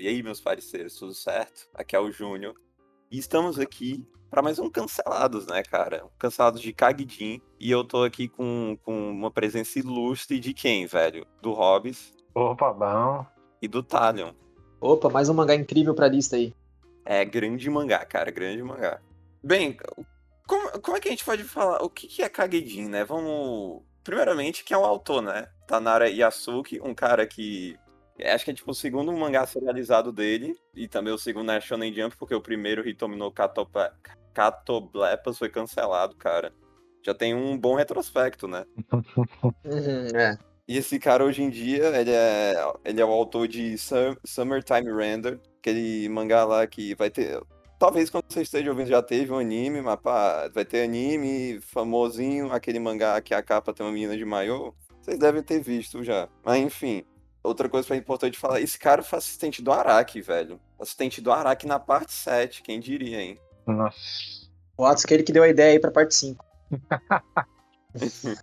E aí, meus parceiros, tudo certo? Aqui é o Júnior. E estamos aqui para mais um Cancelados, né, cara? Cancelados de Kagdin. E eu tô aqui com, com uma presença ilustre de quem, velho? Do Hobbes. Opa, bom. E do Talion. Opa, mais um mangá incrível pra lista aí. É, grande mangá, cara, grande mangá. Bem, como, como é que a gente pode falar? O que, que é Kagedin, né? Vamos. Primeiramente, que é o autor, né? Tanara Yasuki, um cara que Acho que é tipo o segundo mangá serializado dele. E também o segundo é Shonen Jump, porque o primeiro Hitomi no Catoblepas foi cancelado, cara. Já tem um bom retrospecto, né? É. E esse cara hoje em dia, ele é, ele é o autor de Summertime Render, aquele mangá lá que vai ter. Talvez quando você esteja ouvindo já teve um anime, mas pá, vai ter anime famosinho, aquele mangá que a capa tem uma menina de maiô. Vocês devem ter visto já. Mas enfim, outra coisa que é importante falar, esse cara foi assistente do Araki, velho. Assistente do Araki na parte 7, quem diria, hein? Nossa. O Atos que ele que deu a ideia aí pra parte 5.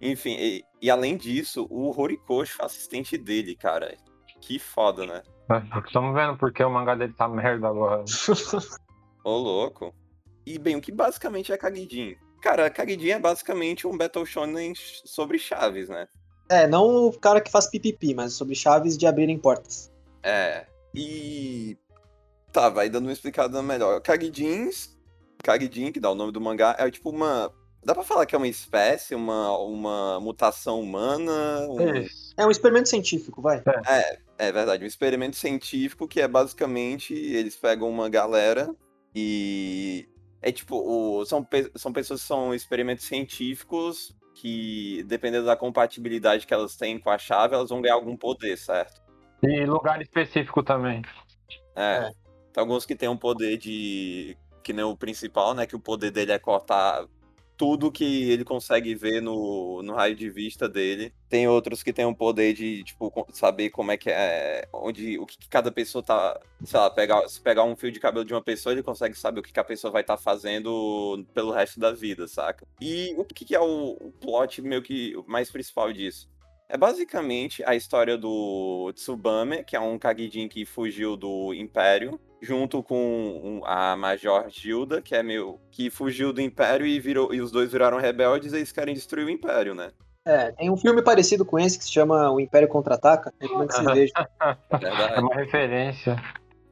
Enfim, e, e, além disso, o Horikoshi foi assistente dele, cara. Que foda, né? Estamos vendo porque o mangá dele tá merda agora. Ô, louco. E bem, o que basicamente é Kagidin? Cara, Kagidin é basicamente um Battle Shonen sobre chaves, né? É, não o cara que faz pipipi, mas sobre chaves de abrirem portas. É. E. Tá, vai dando uma explicada melhor. Kagidins. Kagidin, que dá o nome do mangá, é tipo uma. Dá pra falar que é uma espécie, uma, uma mutação humana? Um... É. é um experimento científico, vai. É, é verdade. Um experimento científico que é basicamente. Eles pegam uma galera e. É tipo, o, são, são pessoas que são experimentos científicos que, dependendo da compatibilidade que elas têm com a chave, elas vão ganhar algum poder, certo? E lugar específico também. É. é. Tem alguns que têm um poder de. Que nem o principal, né? Que o poder dele é cortar tudo que ele consegue ver no, no raio de vista dele. Tem outros que têm um poder de, tipo, saber como é que é. Onde. O que, que cada pessoa tá. Sei lá, pegar, se pegar um fio de cabelo de uma pessoa, ele consegue saber o que, que a pessoa vai estar tá fazendo pelo resto da vida, saca? E o que, que é o, o plot meio que mais principal disso? É basicamente a história do Tsubame, que é um Kagijin que fugiu do Império junto com a Major Gilda, que é meu, que fugiu do Império e virou e os dois viraram rebeldes, e eles querem destruir o Império, né? É, tem um filme parecido com esse que se chama O Império Contra-Ataca. Como é que vocês vejam? É uma referência.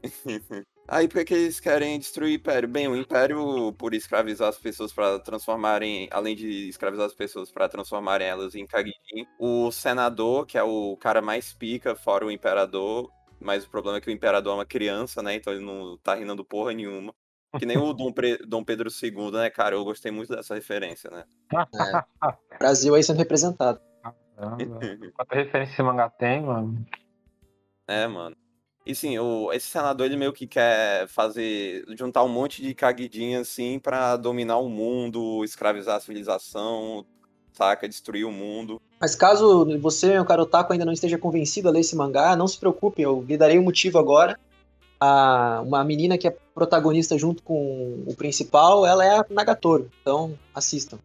Aí por que eles querem destruir o Império? Bem, o Império, por escravizar as pessoas para transformarem, além de escravizar as pessoas para transformarem elas em Kagijin, o senador, que é o cara mais pica, fora o imperador, mas o problema é que o imperador é uma criança, né? Então ele não tá rindo porra nenhuma. Que nem o Dom, Pre... Dom Pedro II, né, cara? Eu gostei muito dessa referência, né? É. Brasil aí sendo representado. Quanta referência esse mangá tem, mano? É, mano. E sim, o, esse senador ele meio que quer fazer. juntar um monte de caguidinha assim para dominar o mundo, escravizar a civilização, saca? Destruir o mundo. Mas caso você, o Karotaku, ainda não esteja convencido a ler esse mangá, não se preocupe, eu lhe darei o um motivo agora. A, uma menina que é protagonista junto com o principal, ela é a Nagatoro. Então, assistam.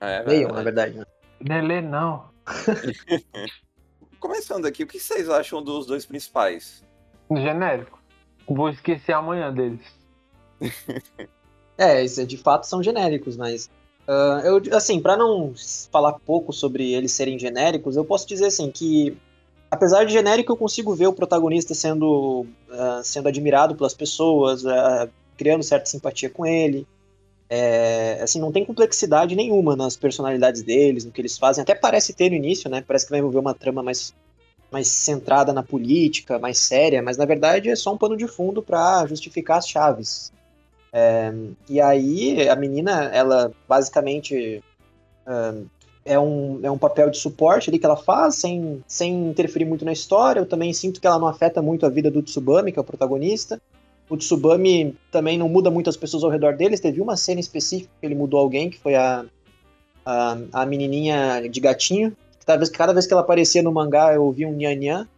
É, Leiam, na verdade. Né? Nelê, não. Começando aqui, o que vocês acham dos dois principais? Genérico. Vou esquecer amanhã deles. é, de fato são genéricos, mas Uh, eu, assim, para não falar pouco sobre eles serem genéricos, eu posso dizer assim que, apesar de genérico, eu consigo ver o protagonista sendo, uh, sendo admirado pelas pessoas, uh, criando certa simpatia com ele. É, assim, não tem complexidade nenhuma nas personalidades deles, no que eles fazem. Até parece ter no início, né? Parece que vai envolver uma trama mais, mais centrada na política, mais séria, mas na verdade é só um pano de fundo para justificar as chaves. É, e aí a menina, ela basicamente uh, é, um, é um papel de suporte ali que ela faz, sem, sem interferir muito na história. Eu também sinto que ela não afeta muito a vida do Tsubame, que é o protagonista. O Tsubame também não muda muito as pessoas ao redor deles. Teve uma cena específica que ele mudou alguém, que foi a, a, a menininha de gatinho. Cada vez, cada vez que ela aparecia no mangá, eu ouvia um nhan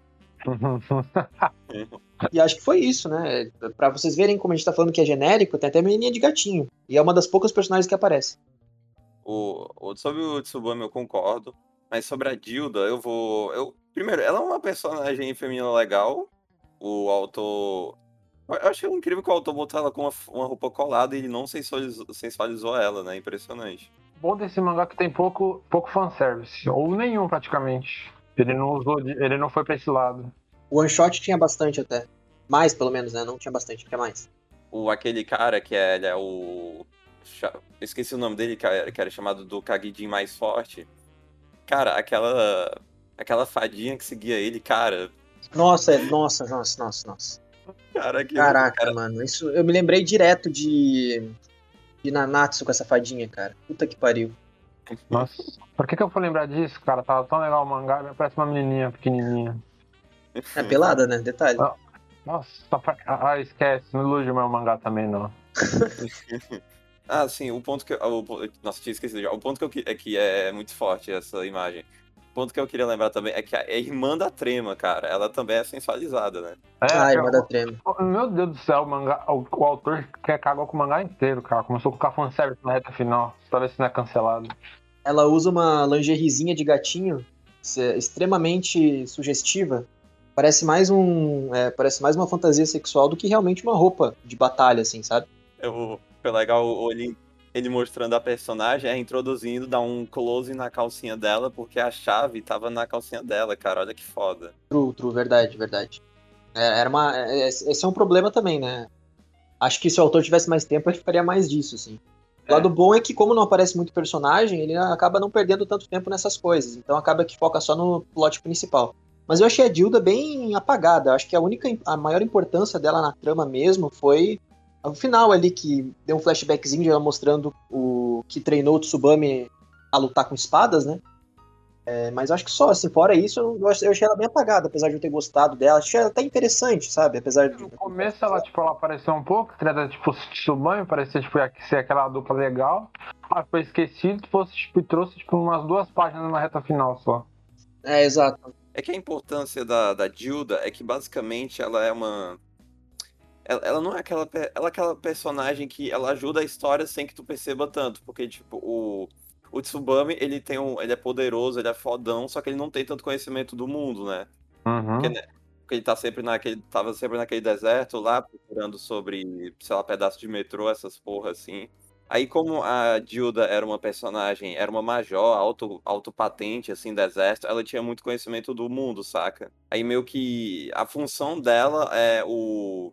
e acho que foi isso, né? Pra vocês verem como a gente tá falando que é genérico, tem até menininha de gatinho. E é uma das poucas personagens que aparece. O, o, sobre o Tsubame eu concordo. Mas sobre a Dilda, eu vou. Eu, primeiro, ela é uma personagem feminina legal. o autor. Eu achei incrível que o autor botou ela com uma, uma roupa colada e ele não sensualizou, sensualizou ela, né? Impressionante. Bom desse mangá é que tem pouco, pouco fanservice, ou nenhum praticamente. Ele não usou, de- ele não foi pra esse lado. O one shot tinha bastante até. Mais, pelo menos, né? Não tinha bastante, tinha mais. O, aquele cara que é, ele é o. Esqueci o nome dele, que era, que era chamado do Kagidin mais forte. Cara, aquela. Aquela fadinha que seguia ele, cara. Nossa, é- nossa, nossa, nossa, nossa. Cara, que. Caraca, cara, mano. Isso, eu me lembrei direto de. De Nanatsu com essa fadinha, cara. Puta que pariu. Nossa, por que, que eu fui lembrar disso, cara? Tava tão legal o mangá, parece uma menininha pequenininha. É pelada, né? Detalhe. Nossa, só pra... Ah, esquece, não ilude o meu mangá também, não. Ah, sim, o ponto que eu. nossa, tinha esquecido já. O ponto que eu que- é que é muito forte essa imagem. O ponto que eu queria lembrar também é que a a irmã da trema, cara, ela também é sensualizada, né? É, Ah, eu- irmã da trema. Meu Deus do céu, o, mangá, o, o autor quer cagar com o mangá inteiro, cara. Começou a colocar fanservice na reta final. Ver se não é cancelado. Ela usa uma lingeriezinha de gatinho extremamente sugestiva. Parece mais um. é, parece mais uma fantasia sexual do que realmente uma roupa de batalha, assim, sabe? Eu, foi legal o- ele, ele mostrando a personagem, é, introduzindo, dá um close na calcinha dela, porque a chave tava na calcinha dela, cara. Olha que foda. True, true, verdade, verdade. É, era uma, é, esse é um problema também, né? Acho que se o autor tivesse mais tempo, ele faria mais disso, assim. O É. lado bom é que, como não aparece muito personagem, ele acaba não perdendo tanto tempo nessas coisas. Então acaba que foca só no plot principal. Mas eu achei a Dilda bem apagada. Acho que a única, a maior importância dela na trama mesmo foi o final ali, que deu um flashbackzinho de ela mostrando o que treinou o Tsubame a lutar com espadas, né? É, mas acho que só, assim, fora isso, eu, eu ach- eu achei ela bem apagada, apesar de eu ter gostado dela. Achei ela até interessante, sabe? Apesar de. No começo ela, tipo, ela apareceu um pouco, treta, tipo, Tsubame, parecia, tipo, ia ser aquela dupla legal. Aí foi esquecido, fosse, tipo, e trouxe, tipo, umas duas páginas na reta final só. É, exato. É que a importância da, da Dilda é que basicamente ela é uma. Ela, ela não é aquela, ela é aquela personagem que ela ajuda a história sem que tu perceba tanto. Porque, tipo, o, o Tsubame, ele tem um. Ele é poderoso, ele é fodão, só que ele não tem tanto conhecimento do mundo, né? Uhum. Porque, né, porque ele tá sempre naquele. Tava sempre naquele deserto lá, procurando sobre, sei lá, pedaço de metrô, essas porra assim. Aí, como a Dilda era uma personagem, era uma major, auto, autopatente, assim, do exército, ela tinha muito conhecimento do mundo, saca? Aí, meio que a função dela é o.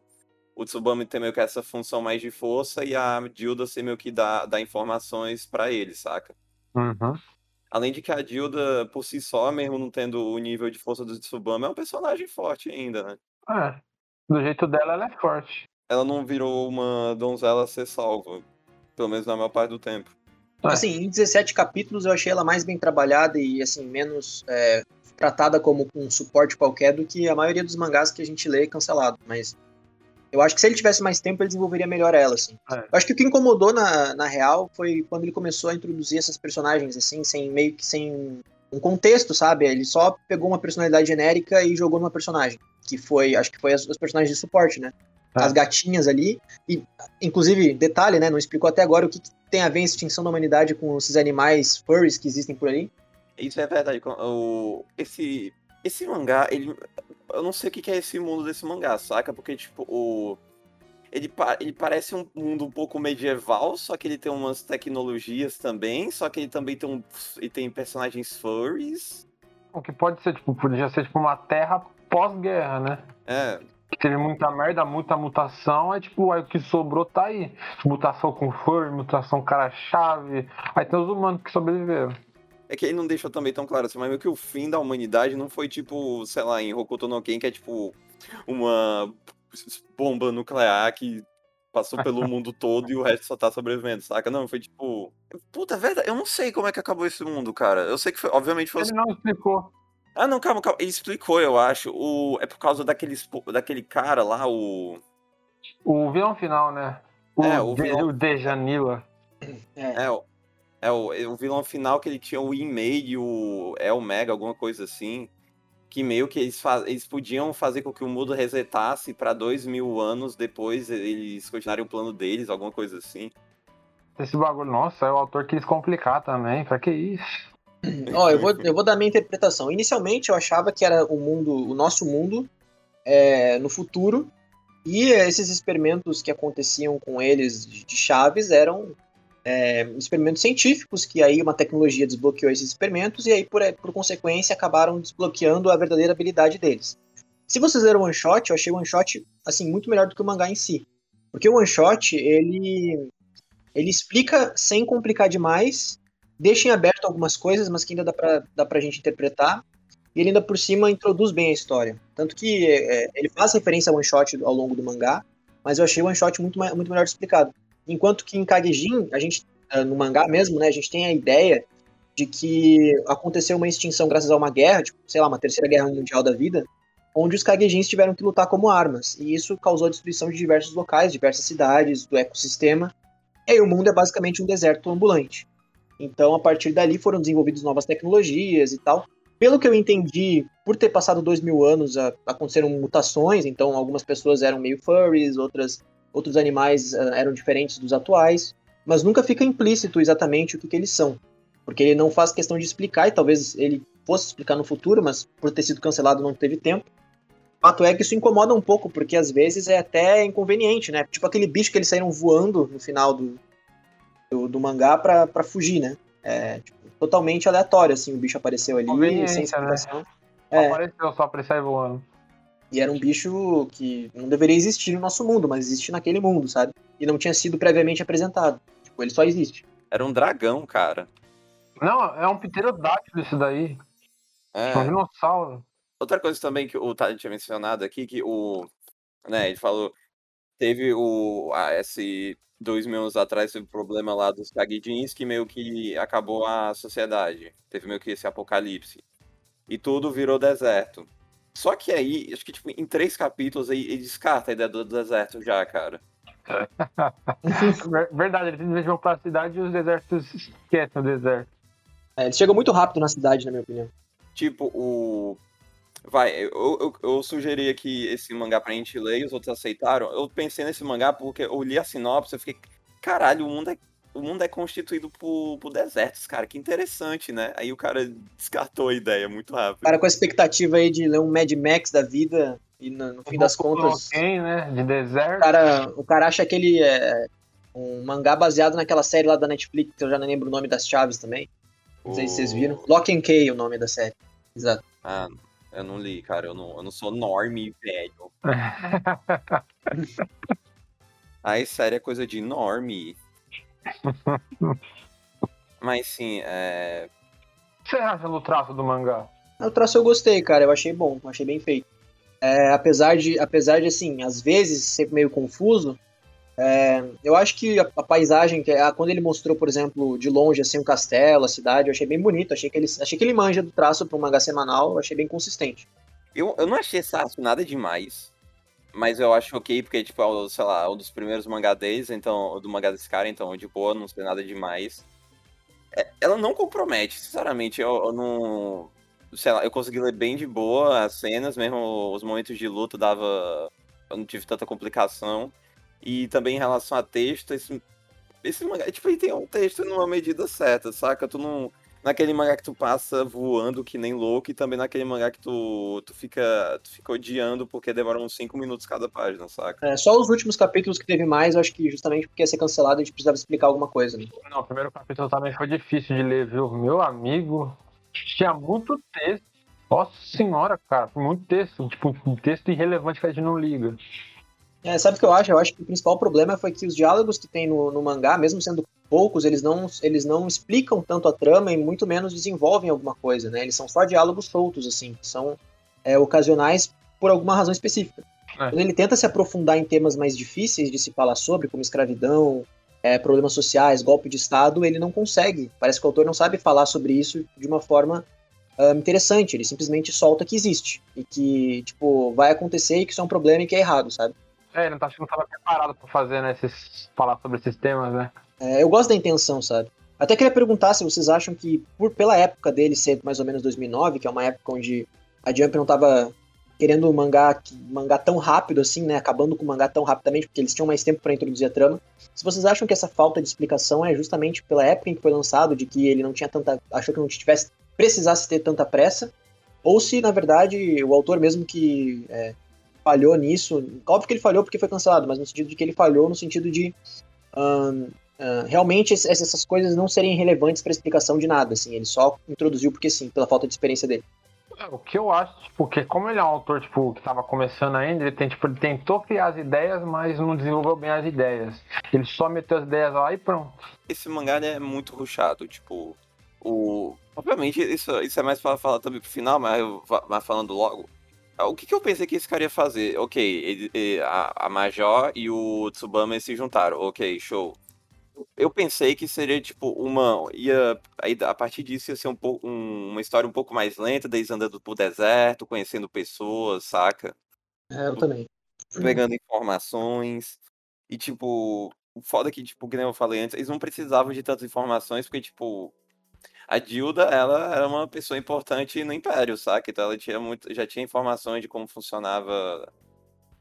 O Tsubame ter meio que essa função mais de força e a Dilda ser meio que dar, dar informações pra ele, saca? Uhum. Além de que a Dilda, por si só, mesmo não tendo o nível de força do Tsubame, é um personagem forte ainda, né? É. Do jeito dela, ela é forte. Ela não virou uma donzela a ser salva. Pelo menos na maior parte do tempo. É. Assim, em 17 capítulos eu achei ela mais bem trabalhada e, assim, menos é, tratada como um suporte qualquer do que a maioria dos mangás que a gente lê cancelado. Mas eu acho que se ele tivesse mais tempo, ele desenvolveria melhor ela, assim. É. Eu acho que o que incomodou na, na real foi quando ele começou a introduzir essas personagens, assim, sem meio que sem um contexto, sabe? Ele só pegou uma personalidade genérica e jogou numa personagem. Que foi, acho que foi as, os personagens de suporte, né? É. As gatinhas ali. E, inclusive, detalhe, né? Não explicou até agora o que, que tem a ver a extinção da humanidade com esses animais furries que existem por aí. Isso é verdade. O, esse, esse mangá, ele. Eu não sei o que é esse mundo desse mangá, saca? Porque, tipo, o. Ele, pa- ele parece um mundo um pouco medieval, só que ele tem umas tecnologias também, só que ele também tem, um, ele tem personagens furries. O que pode ser, tipo, podia ser, tipo, uma terra pós-guerra, né? É, Que teve muita merda, muita mutação, aí, tipo, aí o que sobrou tá aí. Mutação com fur, mutação cara-chave. Aí tem os humanos que sobreviveram. É que ele não deixou também tão claro assim, mas meio que o fim da humanidade não foi tipo, sei lá, em Hokuto no Ken, que é tipo uma bomba nuclear que passou pelo mundo todo e o resto só tá sobrevivendo, saca? Não, foi tipo. Puta, é verdade, eu não sei como é que acabou esse mundo, cara. Eu sei que foi, obviamente foi. Ele não explicou. Ah, não, calma, calma. Ele explicou, eu acho. O... É por causa daqueles, daquele cara lá, o. O vilão final, né? O, É, o De- vilão- o Dejanila. É. É, o, é o, é o vilão final que ele tinha o e-mail e o El Mega, alguma coisa assim. Que meio que eles, fa- eles podiam fazer com que o mundo resetasse pra dois mil anos depois eles continuarem o plano deles, alguma coisa assim. Esse bagulho, nossa, aí o autor quis complicar também. Pra que isso? Ó, eu vou, eu vou dar minha interpretação. Inicialmente eu achava que era o mundo, o nosso mundo, é, no futuro e esses experimentos que aconteciam com eles de chaves eram é, experimentos científicos, que aí uma tecnologia desbloqueou esses experimentos, e aí, por, por consequência, acabaram desbloqueando a verdadeira habilidade deles. Se vocês leram o One Shot, eu achei o One Shot, assim, muito melhor do que o mangá em si. Porque o One Shot, ele, ele explica sem complicar demais, deixa em aberto algumas coisas, mas que ainda dá pra, dá pra gente interpretar, e ele ainda por cima introduz bem a história. Tanto que é, ele faz referência ao One Shot ao longo do mangá, mas eu achei o One Shot muito, muito melhor explicado. Enquanto que em Kagejin, a gente, ah, no mangá mesmo, né, a gente tem a ideia de que aconteceu uma extinção graças a uma guerra, tipo, sei lá, uma terceira guerra mundial da vida, onde os Kagejins tiveram que lutar como armas, e isso causou a destruição de diversos locais, diversas cidades, do ecossistema, e aí o mundo é basicamente um deserto ambulante. Então, a partir dali foram desenvolvidas novas tecnologias e tal. Pelo que eu entendi, por ter passado dois mil anos, aconteceram mutações, então algumas pessoas eram meio furries, outras outros animais uh, eram diferentes dos atuais, mas nunca fica implícito exatamente o que, que eles são, porque ele não faz questão de explicar, e talvez ele fosse explicar no futuro, mas por ter sido cancelado não teve tempo. O fato é que isso incomoda um pouco, porque às vezes é até inconveniente, né? Tipo aquele bicho que eles saíram voando no final do, do, do mangá pra, pra fugir, né? É tipo, totalmente aleatório, assim, o bicho apareceu ali sem né? explicação. Né? É. Apareceu só pra ele sair voando. E era um bicho que não deveria existir no nosso mundo, mas existe naquele mundo, sabe? E não tinha sido previamente apresentado. Tipo, ele só existe. Era um dragão, cara. Não, é um pterodáctilo isso daí. É. Um dinossauro. Outra coisa também que o Tade tinha mencionado aqui, que o. Né, ele falou. Teve o. Ah, esse dois mil anos atrás teve o problema lá dos Kagidins que meio que acabou a sociedade. Teve meio que esse apocalipse. E tudo virou deserto. Só que aí, acho que tipo, em três capítulos aí, ele descarta a ideia do deserto já, cara. Verdade, eles de vão pra cidade, os desertos esquecem o deserto. É, eles chegam muito rápido na cidade, na minha opinião. Tipo, o. Vai, eu, eu, eu sugeri aqui esse mangá pra gente ler e os outros aceitaram. Eu pensei nesse mangá porque eu li a sinopse e fiquei, caralho, o mundo é o mundo é constituído por, por desertos, cara. Que interessante, né? Aí o cara descartou a ideia muito rápido. Cara, com a expectativa aí de ler um Mad Max da vida e no, no fim das contas. Quem, né? De deserto. O cara, o cara acha que ele é um mangá baseado naquela série lá da Netflix, que eu já não lembro o nome das chaves também. Não sei se vocês viram. Lock and Key é o nome da série. Exato. Ah, eu não li, cara. Eu não, eu não sou norme, velho. Aí, série é coisa de norme. Mas sim, é. O que você acha do traço do mangá? O traço eu gostei, cara. Eu achei bom, achei bem feito. É, apesar de, apesar de assim, às vezes ser meio confuso, é, eu acho que a, a paisagem, que é, quando ele mostrou, por exemplo, de longe assim um castelo, a cidade, eu achei bem bonito. Achei que ele, achei que ele manja do traço para um mangá semanal. Eu achei bem consistente. Eu, eu não achei esse traço nada demais. Mas eu acho ok, porque, tipo, é, sei lá, um dos primeiros mangá deles, então, do mangá desse cara, então, de boa, não sei nada demais. É, ela não compromete, sinceramente, eu, eu, não. Sei lá, eu consegui ler bem de boa as cenas, mesmo os momentos de luta dava. Eu não tive tanta complicação. E também em relação a texto, esse, esse mangá, tipo, ele tem um texto numa medida certa, saca? Tu não naquele mangá que tu passa voando que nem louco e também naquele mangá que tu, tu, fica, tu fica odiando porque demora uns 5 minutos cada página, saca? É, só os últimos capítulos que teve mais, eu acho que justamente porque ia ser cancelado a gente precisava explicar alguma coisa. Né? Não, o primeiro capítulo também foi difícil de ler, viu? Meu amigo, tinha muito texto. Nossa senhora, cara, muito texto. Tipo, um texto irrelevante que a gente não liga. É, sabe o que eu acho? Eu acho que o principal problema foi que os diálogos que tem no, no mangá, mesmo sendo poucos, eles não, eles não explicam tanto a trama e muito menos desenvolvem alguma coisa, né? Eles são só diálogos soltos, assim, que são é, ocasionais por alguma razão específica. É. Quando ele tenta se aprofundar em temas mais difíceis de se falar sobre, como escravidão, é, problemas sociais, golpe de Estado, ele não consegue. Parece que o autor não sabe falar sobre isso de uma forma um, interessante. Ele simplesmente solta que existe e que, tipo, vai acontecer e que isso é um problema e que é errado, sabe? É, ele não, tá, estava preparado para fazer, né, esses, falar sobre esses temas, né? É, eu gosto da intenção, sabe? Até queria perguntar se vocês acham que, por pela época dele ser mais ou menos 2009, que é uma época onde a Jump não estava querendo mangá, mangá tão rápido assim, né? Acabando com o mangá tão rapidamente, porque eles tinham mais tempo para introduzir a trama. Se vocês acham que essa falta de explicação é justamente pela época em que foi lançado, de que ele não tinha tanta. achou que não tivesse. precisasse ter tanta pressa, ou se, na verdade, o autor mesmo que é, falhou nisso. Óbvio que ele falhou porque foi cancelado, mas no sentido de que ele falhou no sentido de uh, realmente essas coisas não serem relevantes para explicação de nada. Assim, ele só introduziu porque sim, pela falta de experiência dele. É, o que eu acho, tipo, que como ele é um autor, tipo, que tava começando ainda, ele, tem, tipo, ele tentou criar as ideias, mas não desenvolveu bem as ideias. Ele só meteu as ideias lá e pronto. Esse mangá é muito ruchado, tipo, o... Obviamente, isso, isso é mais para falar também pro final, mas, eu, mas falando logo. O que, que eu pensei que esse cara ia fazer? Ok, ele, ele, a, a Major e o Tsubame se juntaram. Ok, show eu pensei que seria tipo uma ia a partir disso ia ser um pouco um, uma história um pouco mais lenta, deles andando pro deserto, conhecendo pessoas, saca? É, eu também. Pegando informações e tipo, o foda é que tipo, que nem eu falei antes, eles não precisavam de tantas informações porque tipo a Dilda, ela era uma pessoa importante no Império, saca? Então ela tinha muito, já tinha informações de como funcionava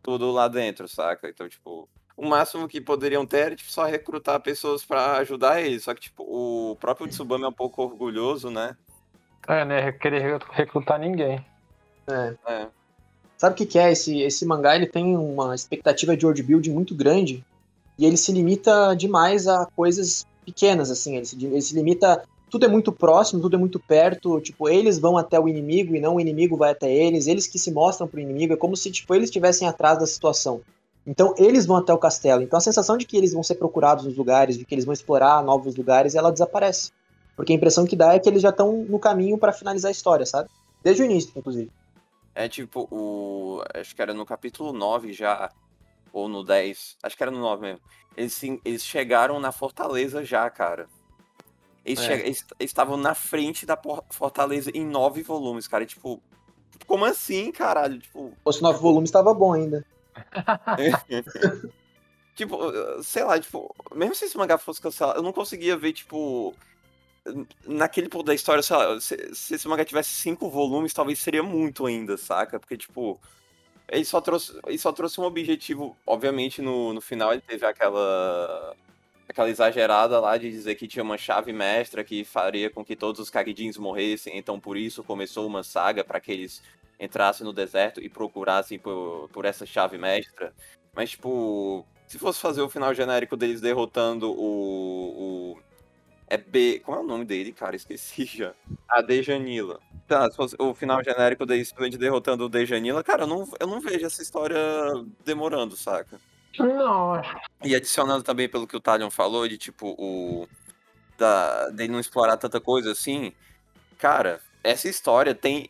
tudo lá dentro, saca? Então, tipo, o máximo que poderiam ter era tipo, só recrutar pessoas para ajudar eles. Só que, tipo, o próprio Tsubame é um pouco orgulhoso, né? É, né? Querer recrutar ninguém. É. é. Sabe o que, que, é? Esse, esse mangá ele tem uma expectativa de world building muito grande e ele se limita demais a coisas pequenas, assim. Ele se, ele se limita. Tudo é muito próximo, tudo é muito perto. Tipo, eles vão até o inimigo e não o inimigo vai até eles. Eles que se mostram pro inimigo. É como se, tipo, eles estivessem atrás da situação. Então eles vão até o castelo. Então a sensação de que eles vão ser procurados nos lugares, de que eles vão explorar novos lugares, ela desaparece. Porque a impressão que dá é que eles já estão no caminho para finalizar a história, sabe? Desde o início, inclusive. É tipo, o. Acho que era no capítulo 9 já. Ou no 10. Acho que era no 9 mesmo. Eles, sim, eles chegaram na fortaleza já, cara. Eles, é. che... eles, estavam na frente da fortaleza em nove volumes, cara. E, tipo, como assim, caralho? Tipo. Se fosse nove volumes, tava bom ainda. tipo, sei lá, tipo, mesmo se esse mangá fosse cancelado, eu não conseguia ver, tipo, naquele ponto da história, sei lá, se, se, esse mangá tivesse cinco volumes, talvez seria muito ainda, saca? Porque, tipo, ele só trouxe, ele só trouxe um objetivo, obviamente, no, no final ele teve aquela aquela exagerada lá de dizer que tinha uma chave mestra que faria com que todos os Kagidins morressem, então por isso começou uma saga para que eles entrassem no deserto e procurassem por, por essa chave mestra. Mas, tipo, se fosse fazer o final genérico deles derrotando o. o é B. Como é o nome dele, cara? Esqueci já. A Dejanila. Tá, se fosse o final genérico deles derrotando o Dejanila, cara, eu não, eu não vejo essa história demorando, saca? Não. E adicionando também pelo que o Talion falou, de tipo, o. Da, dele não explorar tanta coisa assim. Cara, essa história tem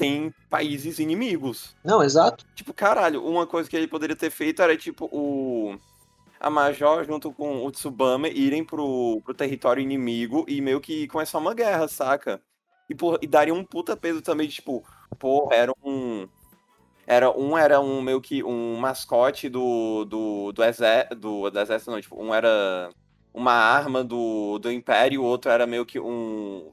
tem países inimigos. Não, exato. Tipo, caralho, uma coisa que ele poderia ter feito era, tipo, o. A Major junto com o Tsubame irem pro, pro território inimigo e meio que começar uma guerra, saca? E, por, e daria um puta peso também, tipo, pô, era um. Era, um era um meio que um mascote do, do, do, exército, do, do exército, não, tipo, um era uma arma do, do Império, o outro era meio que um,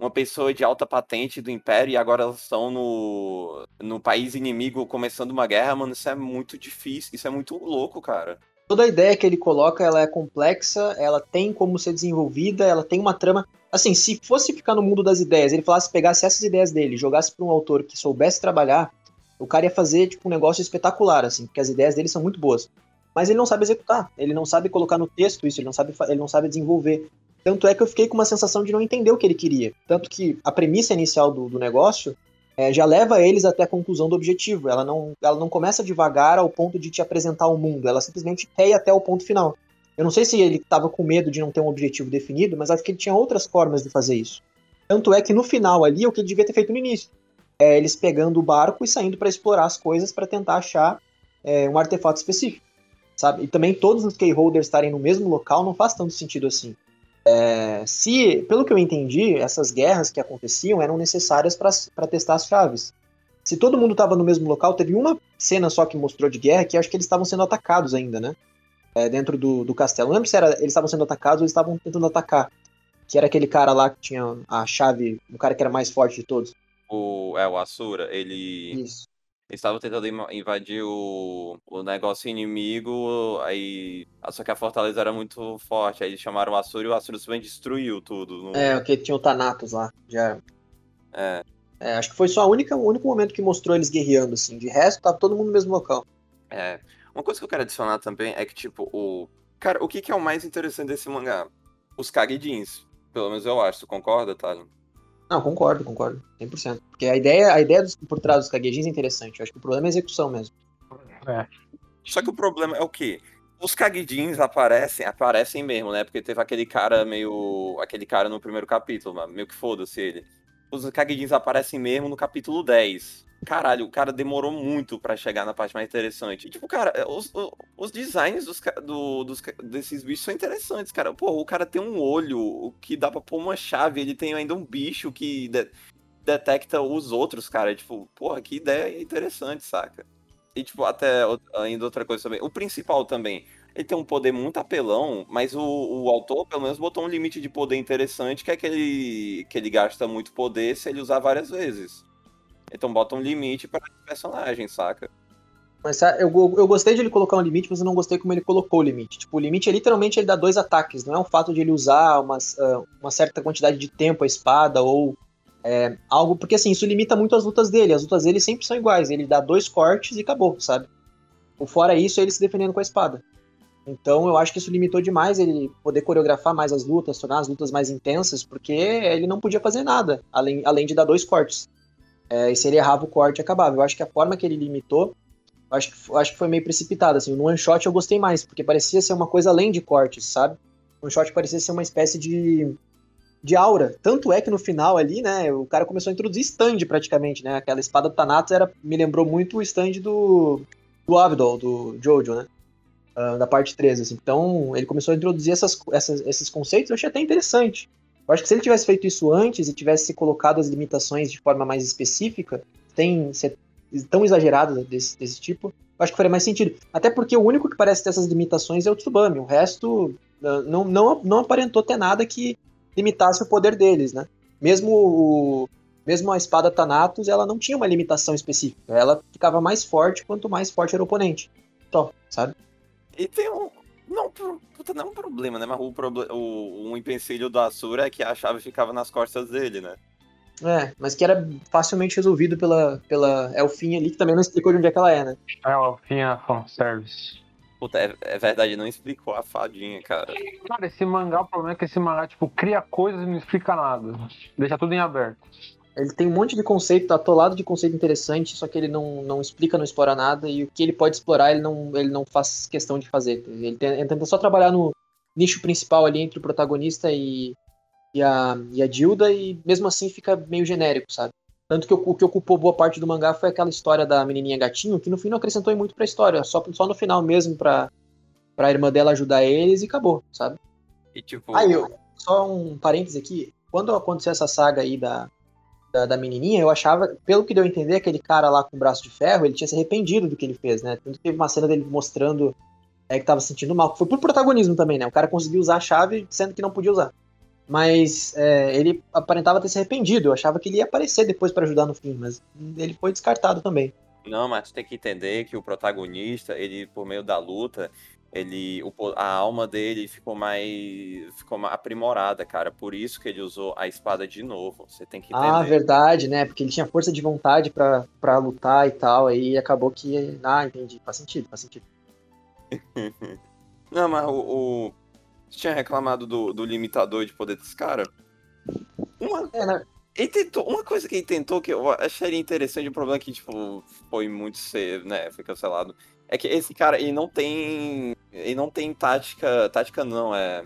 uma pessoa de alta patente do Império e agora elas estão no, no país inimigo começando uma guerra, mano, isso é muito difícil, isso é muito louco, cara. Toda a ideia que ele coloca, ela é complexa, ela tem como ser desenvolvida, ela tem uma trama. Assim, se fosse ficar no mundo das ideias, ele falasse, pegasse essas ideias dele, jogasse para um autor que soubesse trabalhar, o cara ia fazer tipo um negócio espetacular, assim, porque as ideias dele são muito boas. Mas ele não sabe executar, ele não sabe colocar no texto isso, ele não sabe, ele não sabe desenvolver. Tanto é que eu fiquei com uma sensação de não entender o que ele queria. Tanto que a premissa inicial do, do negócio é, já leva eles até a conclusão do objetivo. Ela não, ela não começa devagar ao ponto de te apresentar o mundo, ela simplesmente quer até o ponto final. Eu não sei se ele estava com medo de não ter um objetivo definido, mas acho que ele tinha outras formas de fazer isso. Tanto é que no final ali é o que ele devia ter feito no início. É eles pegando o barco e saindo para explorar as coisas para tentar achar é, um artefato específico. Sabe? E também todos os keyholders estarem no mesmo local não faz tanto sentido assim. É, se, pelo que eu entendi, essas guerras que aconteciam eram necessárias para testar as chaves. Se todo mundo estava no mesmo local, teve uma cena só que mostrou de guerra que acho que eles estavam sendo atacados ainda, né? É, dentro do, do castelo. Não lembro se era, eles estavam sendo atacados ou eles estavam tentando atacar. Que era aquele cara lá que tinha a chave, o cara que era mais forte de todos. O, é, o Asura, ele. Isso. Eles estavam tentando invadir o, o negócio inimigo, aí. Só que a fortaleza era muito forte. Aí eles chamaram o Asura e o Asura simplesmente destruiu tudo. No... É, porque tinha o Thanatos lá, já. É. É, acho que foi só a única, o único momento que mostrou eles guerreando, assim. De resto, tava todo mundo no mesmo local. É. Uma coisa que eu quero adicionar também é que, tipo, o. Cara, o que, que é o mais interessante desse mangá? Os Kagejins. Pelo menos eu acho. Tu concorda, Thalen? Não, concordo, concordo. 100%. Porque a ideia, a ideia dos, por trás dos Kagejins é interessante. Eu acho que o problema é a execução mesmo. É. Só que o problema é o quê? Os Kagejins aparecem, aparecem mesmo, né? Porque teve aquele cara meio. aquele cara no primeiro capítulo, mano. meio que foda-se ele. Os Kagejins aparecem mesmo no capítulo 10. Caralho, o cara demorou muito pra chegar na parte mais interessante. E, tipo, cara, os, os, os designs dos, do- dos desses bichos são interessantes, cara. Pô, o cara tem um olho que dá pra pôr uma chave, ele tem ainda um bicho que de- detecta os outros, cara. Tipo, porra, que ideia interessante, saca? E, tipo, até ainda outra coisa também. O principal também, ele tem um poder muito apelão, mas o, o autor, pelo menos, botou um limite de poder interessante, que é que ele, que ele gasta muito poder se ele usar várias vezes. Então bota um limite para personagem, saca? Mas eu, eu gostei de ele colocar um limite, mas eu não gostei como ele colocou o limite. Tipo, o limite é literalmente ele dá dois ataques, não é um fato de ele usar uma, ah, uma certa quantidade de tempo a espada ou é, algo, porque assim, isso limita muito as lutas dele. As lutas dele sempre são iguais, ele dá dois cortes e acabou, sabe? Ou fora isso, é ele se defendendo com a espada. Então eu acho que isso limitou demais ele poder coreografar mais as lutas, tornar as lutas mais intensas, porque ele não podia fazer nada, além, além de dar dois cortes. É, e se ele errava o corte, acabava. Eu acho que a forma que ele limitou acho que, acho que foi meio precipitado, assim. No one shot eu gostei mais, porque parecia ser uma coisa além de cortes, sabe? O one shot parecia ser uma espécie de, de aura. Tanto é que no final ali, né, o cara começou a introduzir stand praticamente, né? Aquela espada do Thanatos era, me lembrou muito o stand do, do Abdol, do Jojo, né? Ah, da parte 3, assim. Então, ele começou a introduzir essas, essas, esses conceitos, eu achei até interessante. Eu acho que se ele tivesse feito isso antes e tivesse colocado as limitações de forma mais específica, tem ser tão exageradas desse, desse tipo, eu acho que faria mais sentido. Até porque o único que parece ter essas limitações é o Tsubame. O resto uh, não, não, não aparentou ter nada que limitasse o poder deles, né? Mesmo, o, mesmo a espada Thanatos, ela não tinha uma limitação específica. Ela ficava mais forte quanto mais forte era o oponente. Só, sabe? E tem um. Não, puta, não é um problema, né? Mas o, o, um empecilho do Asura é que a chave ficava nas costas dele, né? É, mas que era facilmente resolvido pela, pela Elfinha ali, que também não explicou de onde é que ela é, né? É o Finha fanservice. Puta, é, é verdade, não explicou a fadinha, cara. Cara, esse mangá, o problema é que esse mangá, tipo, cria coisas e não explica nada. Deixa tudo em aberto. Ele tem um monte de conceito, tá atolado de conceito interessante, só que ele não, não explica, não explora nada, e o que ele pode explorar, ele não, ele não faz questão de fazer. Ele, tem- ele tenta só trabalhar no nicho principal ali entre o protagonista e, e, a, e a Dilda, e mesmo assim fica meio genérico, sabe? Tanto que o, que ocupou boa parte do mangá foi aquela história da menininha gatinho, que no fim não acrescentou muito pra história, só, só no final mesmo pra, pra irmã dela ajudar eles e acabou, sabe? E tipo. Ah, eu, só um parêntese aqui. Quando aconteceu essa saga aí da, da, da menininha, eu achava, pelo que deu a entender, aquele cara lá com o braço de ferro, ele tinha se arrependido do que ele fez, né? Tanto teve uma cena dele mostrando é, que tava se sentindo mal. Foi por protagonismo também, né? O cara conseguiu usar a chave sendo que não podia usar. Mas é, ele aparentava ter se arrependido. Eu achava que ele ia aparecer depois pra ajudar no fim, mas ele foi descartado também. Não, mas tu tem que entender que o protagonista, ele, por meio da luta, ele. o a alma dele ficou mais. ficou mais aprimorada, cara. Por isso que ele usou a espada de novo. Você tem que entender. Ah, verdade, né? Porque ele tinha força de vontade pra, pra lutar e tal, aí acabou que. Ah, entendi. Faz sentido, faz sentido. Não, mas o. o... Você tinha reclamado do, do limitador de poder desse cara? Uma, É, né? ele tentou, uma coisa que ele tentou que eu acharia interessante, o problema é que, tipo, foi muito cedo, né? Foi cancelado. É que esse cara, ele não tem. Ele não tem tática. Tática não, é.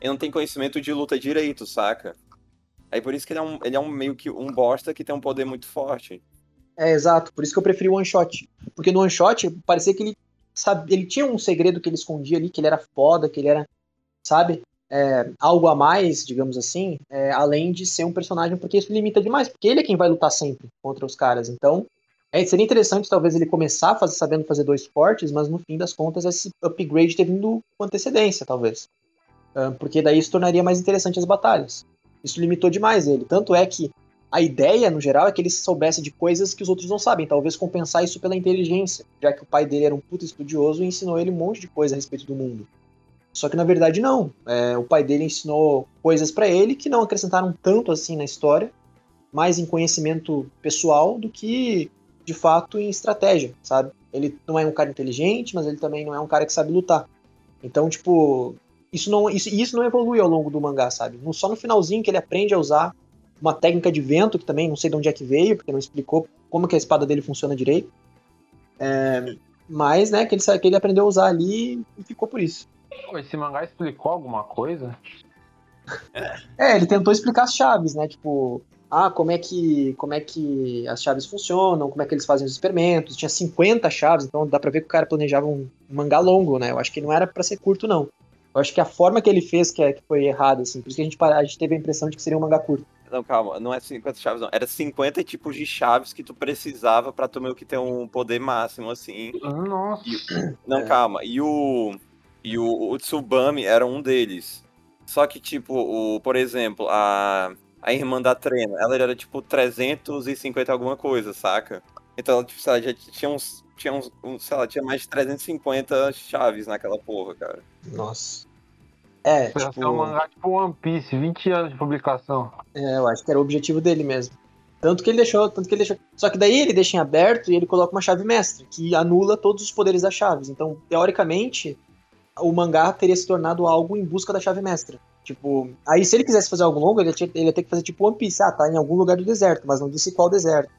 Ele não tem conhecimento de luta direito, saca? Aí por isso que ele é um, ele é um meio que um bosta que tem um poder muito forte. É, exato. Por isso que eu preferi o one shot. Porque no one shot parecia que ele sabe, ele tinha um segredo que ele escondia ali, que ele era foda, que ele era, sabe, é, algo a mais, digamos assim, é, além de ser um personagem, porque isso limita demais, porque ele é quem vai lutar sempre contra os caras. Então, é, seria interessante talvez ele começar fazer, sabendo fazer dois cortes, mas no fim das contas esse upgrade ter vindo com antecedência, talvez. Porque daí isso tornaria mais interessante as batalhas. Isso limitou demais ele. Tanto é que a ideia, no geral, é que ele soubesse de coisas que os outros não sabem. Talvez compensar isso pela inteligência, já que o pai dele era um puta estudioso e ensinou ele um monte de coisa a respeito do mundo. Só que na verdade não. É, o pai dele ensinou coisas para ele que não acrescentaram tanto assim na história. mais em conhecimento pessoal do que, de fato, em estratégia, sabe? Ele não é um cara inteligente, mas ele também não é um cara que sabe lutar. Então, tipo, isso não, isso, isso não evolui ao longo do mangá, sabe? Só no finalzinho que ele aprende a usar uma técnica de vento, que também não sei de onde é que veio, porque não explicou como que a espada dele funciona direito. É, mas, né, que ele, que ele aprendeu a usar ali e ficou por isso. Esse mangá explicou alguma coisa? É, ele tentou explicar as chaves, né? Tipo, ah, como é que como é que as chaves funcionam, como é que eles fazem os experimentos. Tinha 50 chaves, então dá pra ver que o cara planejava um mangá longo, né? Eu acho que não era para ser curto, não. Eu acho que a forma que ele fez que, é, que foi errada, assim. Por isso que a gente, a gente teve a impressão de que seria um mangá curto. Não, calma, não é 50 chaves, não. Era 50 tipos de chaves que tu precisava pra tu meio que ter um poder máximo, assim. Nossa. E, não, é. calma. E o. E o, o Tsubami era um deles. Só que, tipo, o, por exemplo, a, a irmã da Trena, ela era tipo 350 alguma coisa, saca? Então ela, tipo, ela já tinha uns. Tinha uns, sei lá, tinha mais de 350 chaves naquela porra, cara. Nossa. É, Foi tipo... um mangá tipo One Piece, 20 anos de publicação. É, eu acho que era o objetivo dele mesmo. Tanto que ele deixou, tanto que ele deixou. Só que daí ele deixa em aberto e ele coloca uma chave mestre, que anula todos os poderes das chaves. Então, teoricamente, o mangá teria se tornado algo em busca da chave mestra. Tipo, aí se ele quisesse fazer algo longo, ele ia, ele ia ter que fazer tipo One Piece. Ah, tá em algum lugar do deserto, mas não disse qual deserto.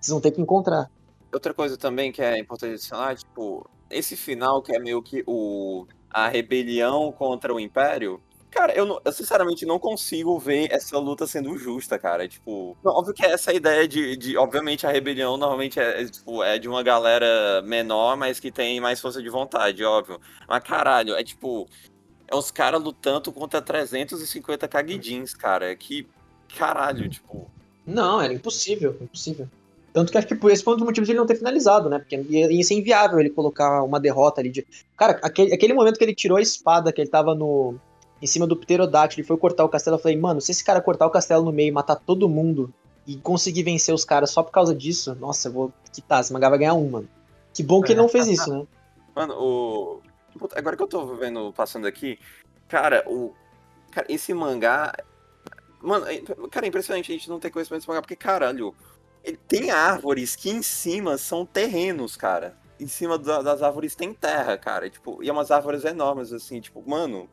Vocês vão ter que encontrar. Outra coisa também que é importante adicionar, tipo, esse final que é meio que o a rebelião contra o Império, cara, eu, não, eu, sinceramente não consigo ver essa luta sendo justa, cara. Tipo, óbvio que essa ideia de, de obviamente, a rebelião normalmente é, é, tipo, é de uma galera menor, mas que tem mais força de vontade, óbvio. Mas caralho, é tipo, é uns caras lutando contra 350 Kagidins, cara. Que caralho, tipo. Não, era impossível, impossível. Tanto que acho que por esse foi um dos motivos de ele não ter finalizado, né? Porque ia ser inviável ele colocar uma derrota ali. De... Cara, aquele, aquele momento que ele tirou a espada, que ele tava no. Em cima do pterodáctilo e foi cortar o castelo, eu falei, mano, se esse cara cortar o castelo no meio e matar todo mundo e conseguir vencer os caras só por causa disso, nossa, eu vou quitar, esse mangá vai ganhar um, mano. Que bom que ele não fez isso, né? Mano, o. Agora que eu tô vendo, passando aqui, cara, o. Cara, esse mangá. Mano, é, cara, é impressionante a gente não ter conhecimento desse mangá, porque, caralho, tem árvores que em cima são terrenos, cara. Em cima das árvores tem terra, cara. Tipo, e é umas árvores enormes, assim, tipo, mano.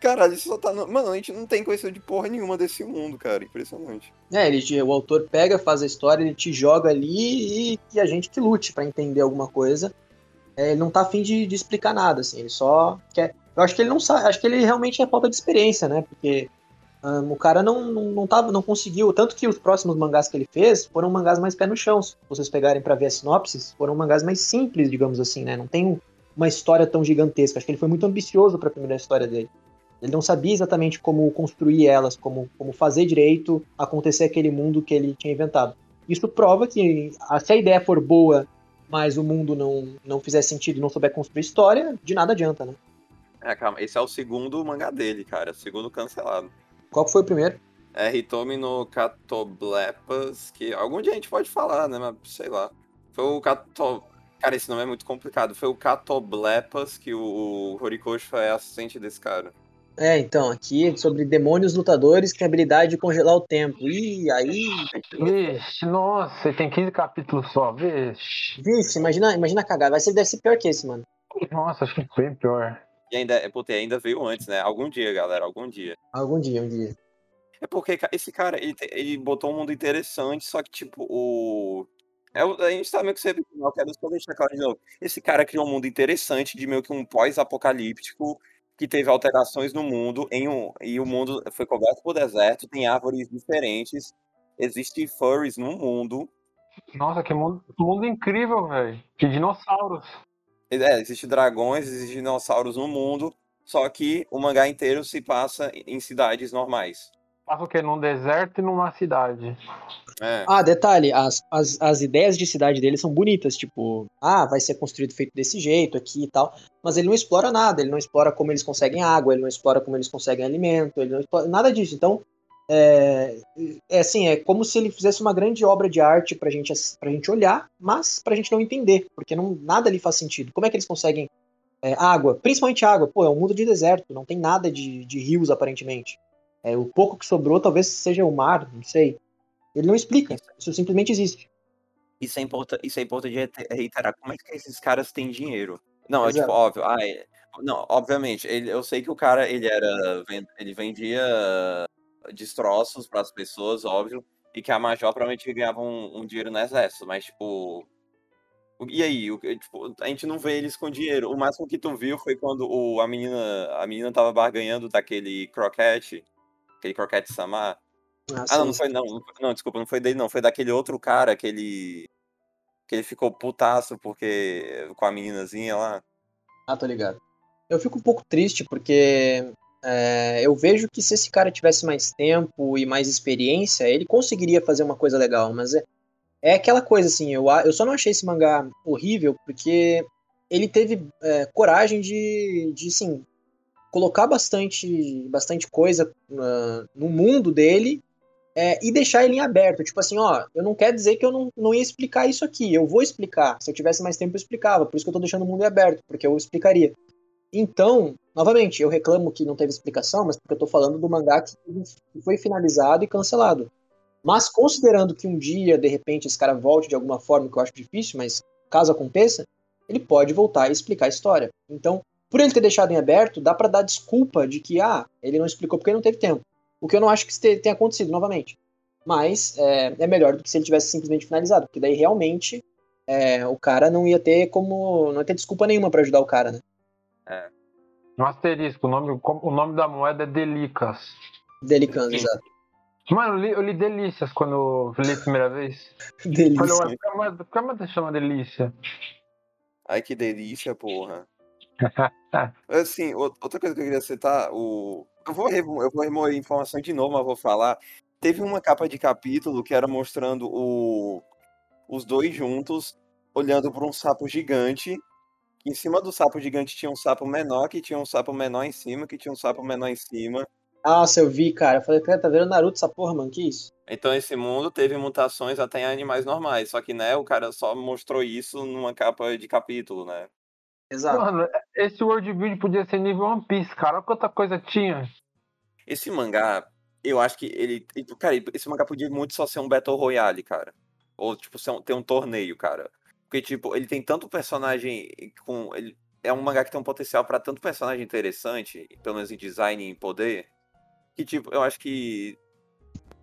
Caralho, isso só tá. No... Mano, a gente não tem conhecimento de porra nenhuma desse mundo, cara. Impressionante. É, ele, o autor pega, faz a história, ele te joga ali e, e a gente que lute para entender alguma coisa. É, ele não tá afim de, de explicar nada, assim, ele só quer. Eu acho que ele não sabe, acho que ele realmente é falta de experiência, né? Porque um, o cara não, não, não, tava, não conseguiu. Tanto que os próximos mangás que ele fez foram mangás mais pé no chão. Se vocês pegarem para ver a sinopse, foram mangás mais simples, digamos assim, né? Não tem uma história tão gigantesca. Acho que ele foi muito ambicioso para a primeira história dele. Ele não sabia exatamente como construir elas, como, como fazer direito acontecer aquele mundo que ele tinha inventado. Isso prova que se a ideia for boa, mas o mundo não, não fizer sentido e não souber construir história, de nada adianta, né? É, calma, esse é o segundo mangá dele, cara. Segundo cancelado. Qual foi o primeiro? É Hitomi no Catoblepas, que algum dia a gente pode falar, né? Mas sei lá. Foi o Cato... Cara, esse nome é muito complicado. Foi o Catoblepas que o Horikoshi foi assistente desse cara. É, então, aqui é sobre demônios lutadores que têm habilidade de congelar o tempo. Ih, aí. Vixe, nossa, tem 15 capítulos só, vixe. Vixe, imagina, imagina cagar. Vai ser, deve ser pior que esse, mano. Nossa, acho que bem pior. E ainda, é porque ainda veio antes, né? Algum dia, galera, algum dia. Algum dia, um dia. É porque esse cara, ele, ele botou um mundo interessante, só que, tipo, o. É, a gente tá meio que sempre. Eu quero só deixar claro de novo. Esse cara criou um mundo interessante de meio que um pós-apocalíptico que teve alterações no mundo em um, e o mundo foi coberto por deserto, tem árvores diferentes, existem furries no mundo. Nossa, que mundo, mundo incrível, velho. De dinossauros. É, existem dragões, existem dinossauros no mundo, só que o mangá inteiro se passa em cidades normais. Passa o quê? Num deserto e numa cidade. É. Ah, detalhe, as, as, as ideias de cidade dele são bonitas, tipo, ah, vai ser construído feito desse jeito aqui e tal, mas ele não explora nada, ele não explora como eles conseguem água, ele não explora como eles conseguem alimento, ele não explora nada disso. Então, é, é assim, é como se ele fizesse uma grande obra de arte pra gente, pra gente olhar, mas pra gente não entender, porque não, nada ali faz sentido. Como é que eles conseguem é, água? Principalmente água. Pô, é um mundo de deserto, não tem nada de, de rios aparentemente. É, o pouco que sobrou talvez seja o mar, não sei. Ele não explica, isso simplesmente existe. Isso é, importa, isso é importante reiterar. Como é que esses caras têm dinheiro? Não, é Exato. tipo, óbvio. Ah, é- não, obviamente, ele, eu sei que o cara, ele era. Ele vendia destroços pras pessoas, óbvio. E que a Major provavelmente ganhava um, um dinheiro no exército, mas tipo. E aí? O tipo, a gente não vê eles com dinheiro. O máximo que tu viu foi quando o, a menina. A menina tava barganhando daquele croquete. Aquele croquete Samar. Ah, Ah, não, não foi não. Não, desculpa, não foi dele, não. Foi daquele outro cara que ele. Que ele ficou putaço porque. com a meninazinha lá. Ah, tô ligado. Eu fico um pouco triste porque é, eu vejo que se esse cara tivesse mais tempo e mais experiência, ele conseguiria fazer uma coisa legal, mas é, é aquela coisa assim, eu, eu só não achei esse mangá horrível porque ele teve é, coragem de, de, sim, colocar bastante, bastante coisa ah, no mundo dele é, e deixar ele em aberto. Tipo assim, ó, eu não quero dizer que eu não, não ia explicar isso aqui, eu vou explicar. Se eu tivesse mais tempo, eu explicava. Por isso que eu tô deixando o mundo em aberto, porque eu explicaria. Então, novamente, eu reclamo que não teve explicação, mas porque eu tô falando do mangá que foi finalizado e cancelado. Mas considerando que um dia, de repente, esse cara volte de alguma forma, que eu acho difícil, mas caso aconteça, ele pode voltar e explicar a história. Então, por ele ter deixado em aberto, dá pra dar desculpa de que, ah, ele não explicou porque não teve tempo. O que eu não acho que tenha acontecido novamente. Mas é, é melhor do que se ele tivesse simplesmente finalizado, porque daí realmente é, o cara não ia ter como. não ia ter desculpa nenhuma pra ajudar o cara, né? Um asterisco, o nome, o nome da moeda é Delicas. Delicando, Sim. exato. Mano, eu li, eu li Delícias quando eu li a primeira vez. Falei, Delícia. por que a moeda- por que a moeda chama Delícia? Ai, que delícia, porra. Assim, ou- outra coisa que eu queria citar, o. Eu vou, remo- eu vou remover informação de novo, mas vou falar. Teve uma capa de capítulo que era mostrando o... os dois juntos, olhando para um sapo gigante. Em cima do sapo gigante tinha um sapo menor, que tinha um sapo menor em cima, que tinha um sapo menor em cima. Nossa, eu vi, cara. Eu falei, cara, tá vendo Naruto essa porra, mano? Que isso? Então esse mundo teve mutações até em animais normais, só que, né, o cara só mostrou isso numa capa de capítulo, né? Exato. Mano, esse World Build podia ser nível One Piece, cara. Olha quanta coisa tinha. Esse mangá, eu acho que ele. Cara, esse mangá podia muito só ser um Battle Royale, cara. Ou, tipo, ser um- ter um torneio, cara. Porque, tipo, ele tem tanto personagem com. Ele, é um mangá que tem um potencial pra tanto personagem interessante, pelo menos em design e em poder, que, tipo, eu acho que.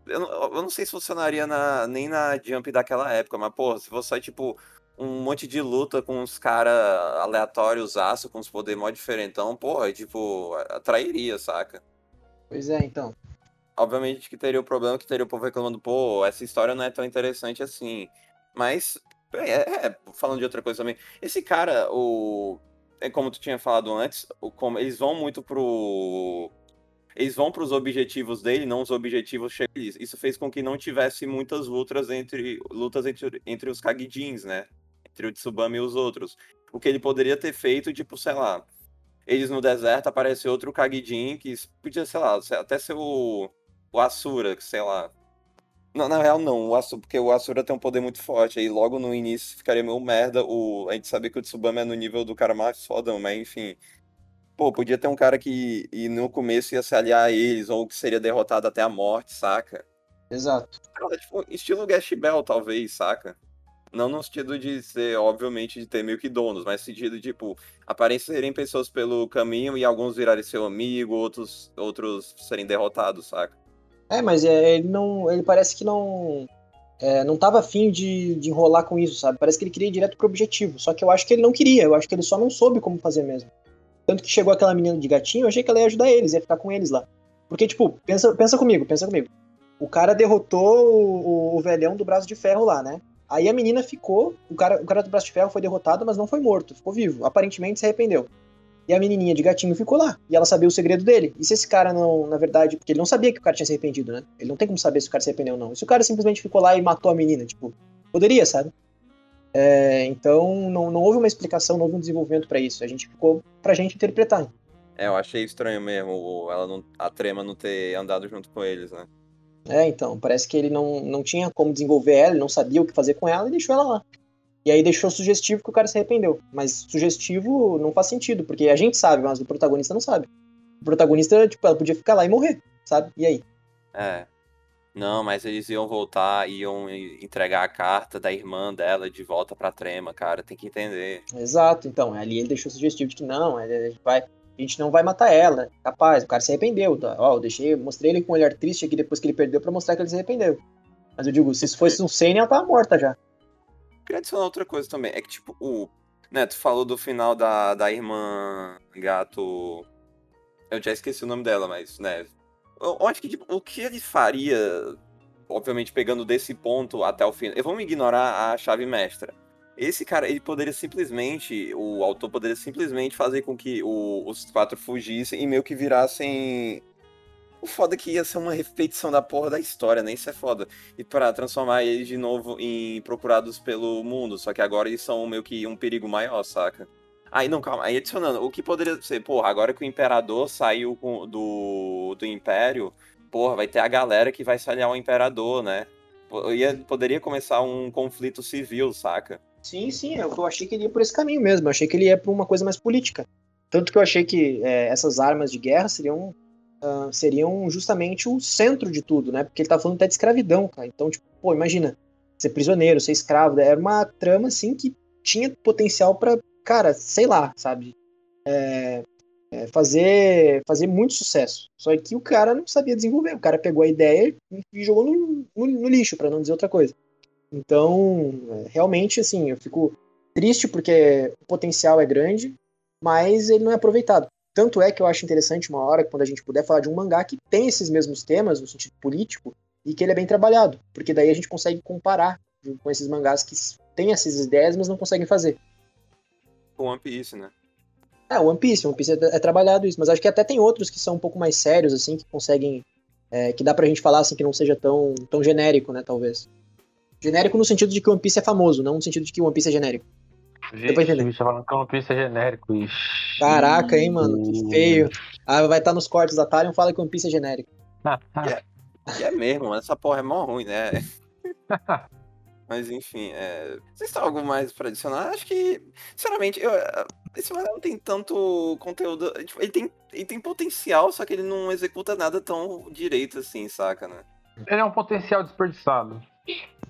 Eu não, eu não sei se funcionaria na, nem na Jump daquela época, mas, pô, se fosse, tipo, um monte de luta com uns caras aleatórios, aço, com os poderes mó diferentão, porra, tipo, atrairia, saca? Pois é, então. Obviamente que teria o problema que teria o povo reclamando, pô, essa história não é tão interessante assim. Mas, é, é, falando de outra coisa também, esse cara, o. É como tu tinha falado antes, o, como, eles vão muito pro. Eles vão pros objetivos dele, não os objetivos. Isso fez com que não tivesse muitas lutas entre. lutas entre, entre os Kagijins, né? Entre o Tsubame e os outros. O que ele poderia ter feito, tipo, sei lá. Eles no deserto aparece outro Kagijin que podia, sei lá, até ser o o Asura, sei lá. Não, na real não, o Asura, porque o Asura tem um poder muito forte, aí logo no início ficaria meio merda, o, a gente sabia que o Tsubame é no nível do cara mais fodão, mas enfim. Pô, podia ter um cara que e no começo ia se aliar a eles, ou que seria derrotado até a morte, saca? Exato. Cara, tipo, estilo Gash Bell, talvez, saca? Não no sentido de ser, obviamente, de ter meio que donos, mas no sentido de, tipo, aparecerem pessoas pelo caminho e alguns virarem seu amigo, outros, outros serem derrotados, saca? É, mas é, ele não. Ele parece que não. É, não tava afim de, de enrolar com isso, sabe? Parece que ele queria ir direto pro objetivo. Só que eu acho que ele não queria, eu acho que ele só não soube como fazer mesmo. Tanto que chegou aquela menina de gatinho, eu achei que ela ia ajudar eles, ia ficar com eles lá. Porque, tipo, pensa, pensa comigo, pensa comigo. O cara derrotou o, o velhão do braço de ferro lá, né? Aí a menina ficou, o cara, o cara do braço de ferro foi derrotado, mas não foi morto, ficou vivo. Aparentemente se arrependeu. E a menininha de gatinho ficou lá. E ela sabia o segredo dele. E se esse cara não, na verdade, porque ele não sabia que o cara tinha se arrependido, né? Ele não tem como saber se o cara se arrependeu ou não. E se o cara simplesmente ficou lá e matou a menina, tipo, poderia, sabe? É, então não, não houve uma explicação, não houve um desenvolvimento pra isso. A gente ficou pra gente interpretar. É, eu achei estranho mesmo ela não, a Trema não ter andado junto com eles, né? É, então, parece que ele não, não tinha como desenvolver ela, ele não sabia o que fazer com ela e deixou ela lá. E aí deixou sugestivo que o cara se arrependeu. Mas sugestivo não faz sentido, porque a gente sabe, mas o protagonista não sabe. O protagonista, tipo, ela podia ficar lá e morrer, sabe? E aí? É. Não, mas eles iam voltar, iam entregar a carta da irmã dela de volta pra Trema, cara. Tem que entender. Exato, então, ali ele deixou sugestivo de que não, a gente, vai, a gente não vai matar ela. Capaz, o cara se arrependeu. Tá? Ó, eu deixei, mostrei ele com um olhar triste aqui depois que ele perdeu pra mostrar que ele se arrependeu. Mas eu digo, se isso fosse um Senna, ela tava morta já. Queria adicionar outra coisa também. É que, tipo, o. Né, tu falou do final da, da irmã gato. Eu já esqueci o nome dela, mas, né, eu acho que tipo, o que ele faria, obviamente pegando desse ponto até o fim, eu vou me ignorar a chave mestra. Esse cara, ele poderia simplesmente, o autor poderia simplesmente fazer com que o, os quatro fugissem e meio que virassem. O foda é que ia ser uma repetição da porra da história, né? Isso é foda. E para transformar eles de novo em procurados pelo mundo, só que agora eles são meio que um perigo maior, saca? Aí, não, calma. Aí adicionando, o que poderia ser, porra, agora que o imperador saiu do, do império, porra, vai ter a galera que vai se aliar ao imperador, né? Ia, poderia começar um conflito civil, saca? Sim, sim, é eu achei que ele ia por esse caminho mesmo. Eu achei que ele ia por uma coisa mais política. Tanto que eu achei que é, essas armas de guerra seriam, uh, seriam justamente o centro de tudo, né? Porque ele tá falando até de escravidão, cara. Então, tipo, pô, imagina, ser prisioneiro, ser escravo. Era uma trama, assim, que tinha potencial para cara, sei lá, sabe? É, é, fazer, fazer muito sucesso. Só que o cara não sabia desenvolver. O cara pegou a ideia e jogou no, no, no lixo, para não dizer outra coisa. Então, é, realmente, assim, eu fico triste porque o potencial é grande, mas ele não é aproveitado. Tanto é que eu acho interessante uma hora, quando a gente puder falar de um mangá que tem esses mesmos temas, no sentido político, e que ele é bem trabalhado, porque daí a gente consegue comparar com esses mangás que têm essas ideias, mas não conseguem fazer com One Piece, né? É, One Piece, One Piece é, é, trabalhado isso, mas acho que até tem outros que são um pouco mais sérios, assim, que conseguem. É, que dá pra gente falar assim que não seja tão, tão genérico, né, talvez. Genérico no sentido de que One Piece é famoso, não no sentido de que One Piece é genérico. Vixe, bicho, falando que One Piece é genérico. Ixi. Caraca, hein, mano, que feio. Ah, vai estar tá nos cortes da Talion fala que One Piece é genérico. é, é mesmo, mano, essa porra é mó ruim, né? Mas enfim, é... vocês têm algo mais pra adicionar? Acho que, sinceramente, eu... Esse mangá não tem tanto conteúdo. Ele tem, ele tem potencial, só que ele não executa nada tão direito assim, saca, né? Ele é um potencial desperdiçado.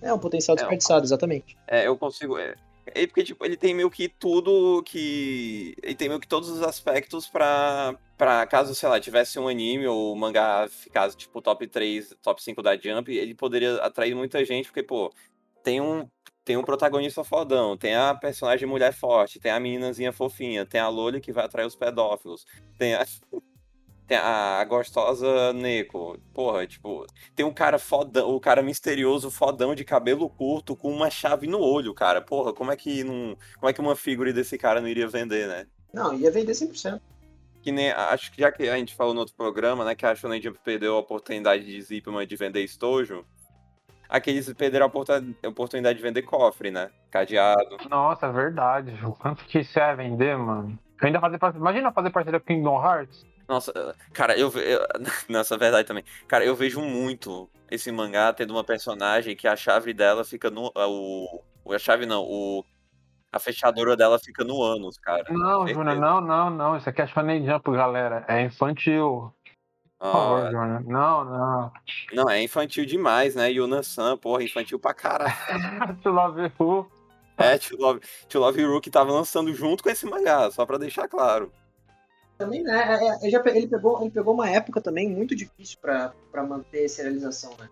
É um potencial desperdiçado, é, exatamente. É, eu consigo. É... É porque, tipo, ele tem meio que tudo que. Ele tem meio que todos os aspectos pra, pra caso, sei lá, tivesse um anime ou um mangá ficasse, tipo, top 3, top 5 da Jump, ele poderia atrair muita gente, porque, pô, tem um, tem um protagonista fodão, tem a personagem mulher forte, tem a meninazinha fofinha, tem a Loli que vai atrair os pedófilos, tem a, tem a gostosa Neko. Porra, tipo, tem um cara fodão, o cara misterioso fodão de cabelo curto com uma chave no olho, cara. Porra, como é que não, como é que uma figura desse cara não iria vender, né? Não, ia vender 100%. Que nem, acho que já que a gente falou no outro programa, né, que a Shonen Jump perdeu a oportunidade de Zipman de vender estojo, aqueles perderam a oportunidade de vender cofre, né? Cadeado. Nossa, é verdade. O quanto que isso é vender, mano? Eu ainda fazer Imagina fazer parceria com Kingdom Hearts. Nossa, cara, eu, eu Nossa, verdade também. Cara, eu vejo muito esse mangá tendo uma personagem que a chave dela fica no. O, a chave não, o. A fechadura dela fica no ânus, cara. Não, Júnior, não, não, não. Isso aqui é Shonen Jump, galera. É infantil. Por favor, ah, Jordan. Não, não. Não, é infantil demais, né? Yuna San, porra, infantil pra caralho. to Love Who. É, To Love, to Love Who que tava lançando junto com esse mangá, só pra deixar claro. Também, né? É, é, ele, já, ele, pegou, ele pegou uma época também muito difícil pra, pra manter essa realização, né?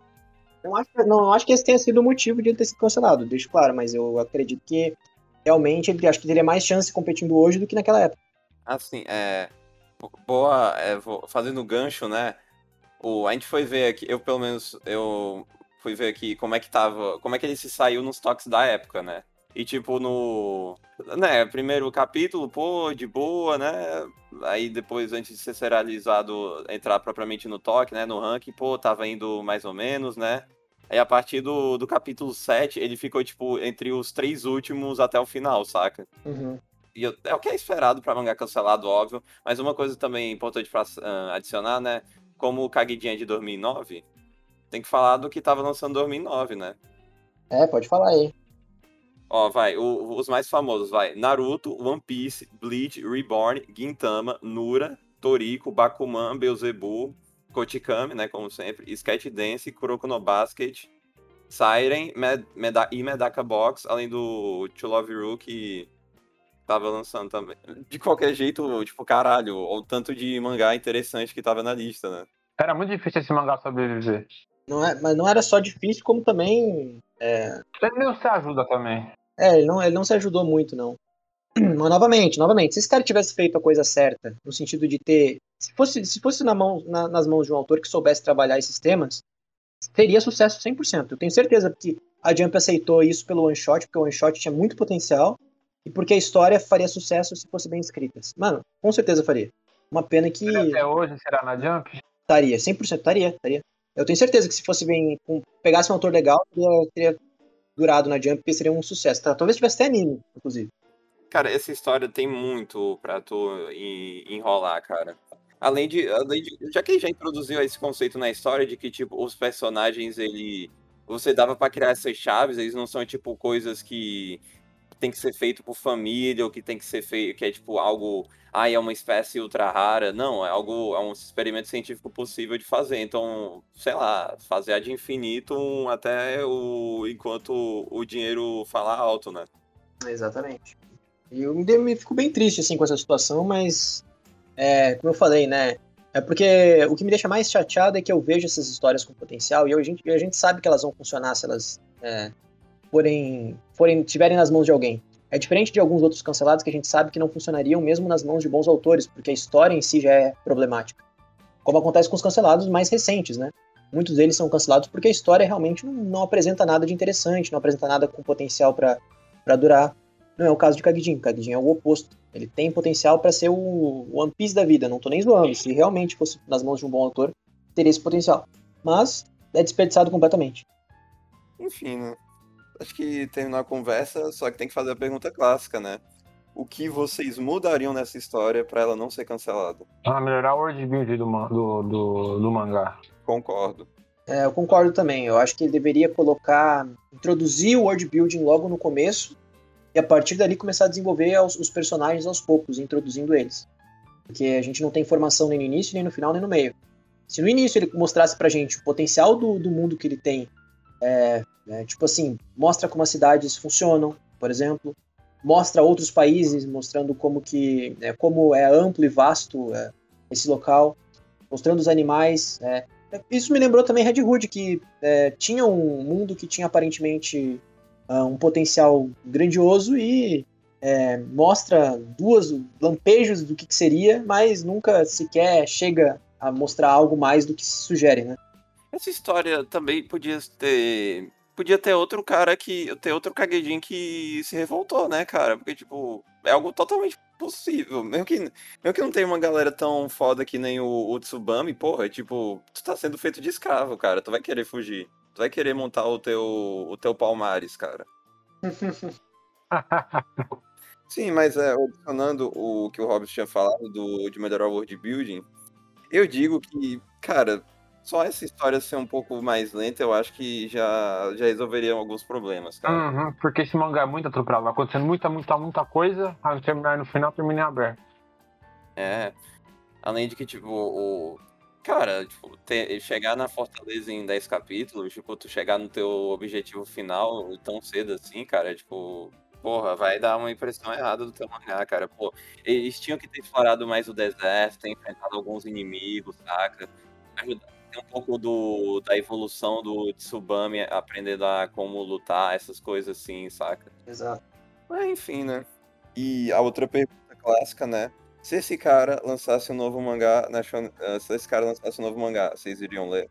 Não acho, não acho que esse tenha sido o motivo de ele ter sido cancelado, deixo claro, mas eu acredito que realmente ele acho que teria mais chance competindo hoje do que naquela época. Assim, é boa, é, fazendo gancho, né? O, a gente foi ver aqui, eu pelo menos, eu fui ver aqui como é que tava, como é que ele se saiu nos toques da época, né? E tipo, no. Né, primeiro capítulo, pô, de boa, né? Aí depois, antes de ser serializado, entrar propriamente no toque, né? No ranking, pô, tava indo mais ou menos, né? Aí a partir do, do capítulo 7, ele ficou, tipo, entre os três últimos até o final, saca? Uhum. E eu, é o que é esperado para mangá cancelado, óbvio. Mas uma coisa também importante para uh, adicionar, né? Como o Kagidinha é de 2009, tem que falar do que tava lançando em 2009, né? É, pode falar aí. Ó, vai, o, os mais famosos, vai. Naruto, One Piece, Bleach, Reborn, Gintama, Nura, Toriko, Bakuman, Beelzebub, Kochikami, né, como sempre, Sketch Dance, Kuroko no Basket, Siren Med Meda e Medaka Box, além do To Love Ru, que tava lançando também. De qualquer jeito, tipo, caralho, o tanto de mangá interessante que tava na lista, né? Era muito difícil esse mangá sobreviver. Não é, mas não era só difícil, como também. É, Ele não se ajuda também. É ele, não, ele não se ajudou muito, não. Mas novamente, novamente, se esse cara tivesse feito a coisa certa, no sentido de ter. Se fosse, se fosse na mão, na- nas mãos de um autor que soubesse trabalhar esses temas, teria sucesso 100%. Eu tenho certeza que a Jump aceitou isso pelo one shot, porque o one shot tinha muito potencial e porque a história faria sucesso se fosse bem escrita. Mano, com certeza faria. Uma pena que Até hoje, será na Jump? estaria, 100% estaria, estaria. Eu tenho certeza que se fosse bem, pegasse um autor legal, teria, teria durado na Jump seria um sucesso. Tá? Talvez tivesse até anime, inclusive. Cara, essa história tem muito pra tu en- enrolar, cara. Além de, além de. Já que já introduziu esse conceito na história de que, tipo, os personagens, ele. Você dava pra criar essas chaves, eles não são, tipo, coisas que tem que ser feito por família, ou que tem que ser feito, que é, tipo, algo. Ah, é uma espécie ultra rara. Não, é algo. É um experimento científico possível de fazer. Então, sei lá, fazer ad infinitum até o. enquanto o dinheiro falar alto, né? Exatamente. E eu me, de- fico bem triste assim com essa situação, mas é, como eu falei, né? É porque o que me deixa mais chateado é que eu vejo essas histórias com potencial e eu- a gente, a gente sabe que elas vão funcionar se elas é, forem, forem tiverem nas mãos de alguém. É diferente de alguns outros cancelados que a gente sabe que não funcionariam mesmo nas mãos de bons autores, porque a história em si já é problemática. Como acontece com os cancelados mais recentes, né? Muitos deles são cancelados porque a história realmente não, não apresenta nada de interessante, não apresenta nada com potencial para durar. Não é o caso de Kagidin. Kagidin é o oposto. Ele tem potencial para ser o One Piece da vida. Não tô nem zoando. Se realmente fosse nas mãos de um bom autor, teria esse potencial. Mas é desperdiçado completamente. Enfim, né? Acho que terminar a conversa, só que tem que fazer a pergunta clássica, né? O que vocês mudariam nessa história pra ela não ser cancelada? Pra melhorar o world build do, do, do, do mangá. Concordo. É, eu concordo também. Eu acho que ele deveria colocar, introduzir o world building logo no começo e a partir dali começar a desenvolver aos- os personagens aos poucos, introduzindo eles. Porque a gente não tem informação nem no início, nem no final, nem no meio. Se no início ele mostrasse pra gente o potencial do, do mundo que ele tem, é, é, tipo assim, mostra como as cidades funcionam, por exemplo, mostra outros países, mostrando como que é, como é amplo e vasto é, esse local, mostrando os animais. é. Isso me lembrou também Red Hood, que é, tinha um mundo que tinha aparentemente ah, um potencial grandioso e é, mostra duas lampejos do que, que seria, mas nunca sequer chega a mostrar algo mais do que se sugere, né? Essa história também podia ter. Podia ter outro cara que. ter outro Kagejin que se revoltou, né, cara? Porque, tipo, é algo totalmente possível. Mesmo que, mesmo que não tenha uma galera tão foda que nem o, o Tsubami, porra, é tipo, tu tá sendo feito de escravo, cara. Tu vai querer fugir. Tu vai querer montar o teu, o teu Palmares, cara. Sim, mas é, adicionando o que o Robson tinha falado do, de melhorar o world building, eu digo que, cara, só essa história ser um pouco mais lenta, eu acho que já, já resolveria alguns problemas, cara. Uhum, porque esse mangá é muito atropelado. Vai acontecendo muita, muita, muita coisa. Aí terminar no final, termina em aberto. É. Além de que, tipo, o. Cara, tipo, ter- chegar na Fortaleza em 10 capítulos, tipo, tu chegar no teu objetivo final tão cedo assim, cara, tipo. Porra, vai dar uma impressão errada do teu mangá, cara. Pô, eles tinham que ter explorado mais o deserto, ter enfrentado alguns inimigos, saca? Ajudar ter um pouco do, da evolução do Tsubami, aprendendo a como lutar, essas coisas assim, saca? Exato. Mas enfim, né? E a outra pergunta clássica, né? Se esse cara lançasse um novo mangá, na Shonen- eh, se esse cara lançasse um novo mangá, vocês iriam ler?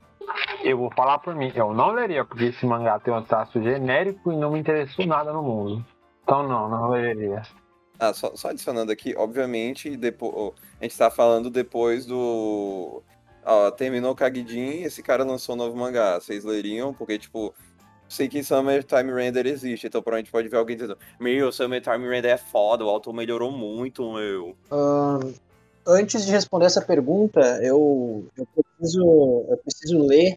Eu vou falar por mim. Eu não leria, porque esse mangá tem um traço genérico e não me interessou nada no mundo. Então não, não leria. Ah, só, só adicionando aqui, obviamente, depois, a gente tá falando depois do. Ó, terminou o Kagidin, esse cara lançou um novo mangá. Vocês leriam? Porque, tipo, sei que Summer Time Render existe, então provavelmente pode ver alguém dizendo: Meu, Summer Time Render é foda, o autor melhorou muito, meu. Antes de responder essa pergunta, eu, eu preciso, eu preciso ler.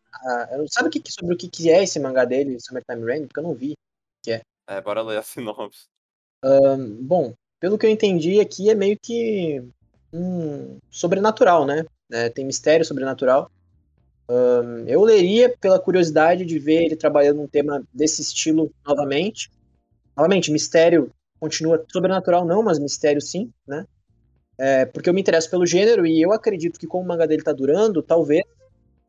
não sabe o que, que- sobre o que, que é esse mangá dele, Summertime Rain? Porque eu não vi. É, bora ler a sinopse. Bom, pelo que eu entendi aqui, é meio que um sobrenatural, né? É, tem mistério sobrenatural. Um, eu leria pela curiosidade de ver ele trabalhando um tema desse estilo novamente. Novamente, mistério continua sobrenatural não, mas mistério sim, né? É, porque eu me interesso pelo gênero e eu acredito que como o mangá dele tá durando, talvez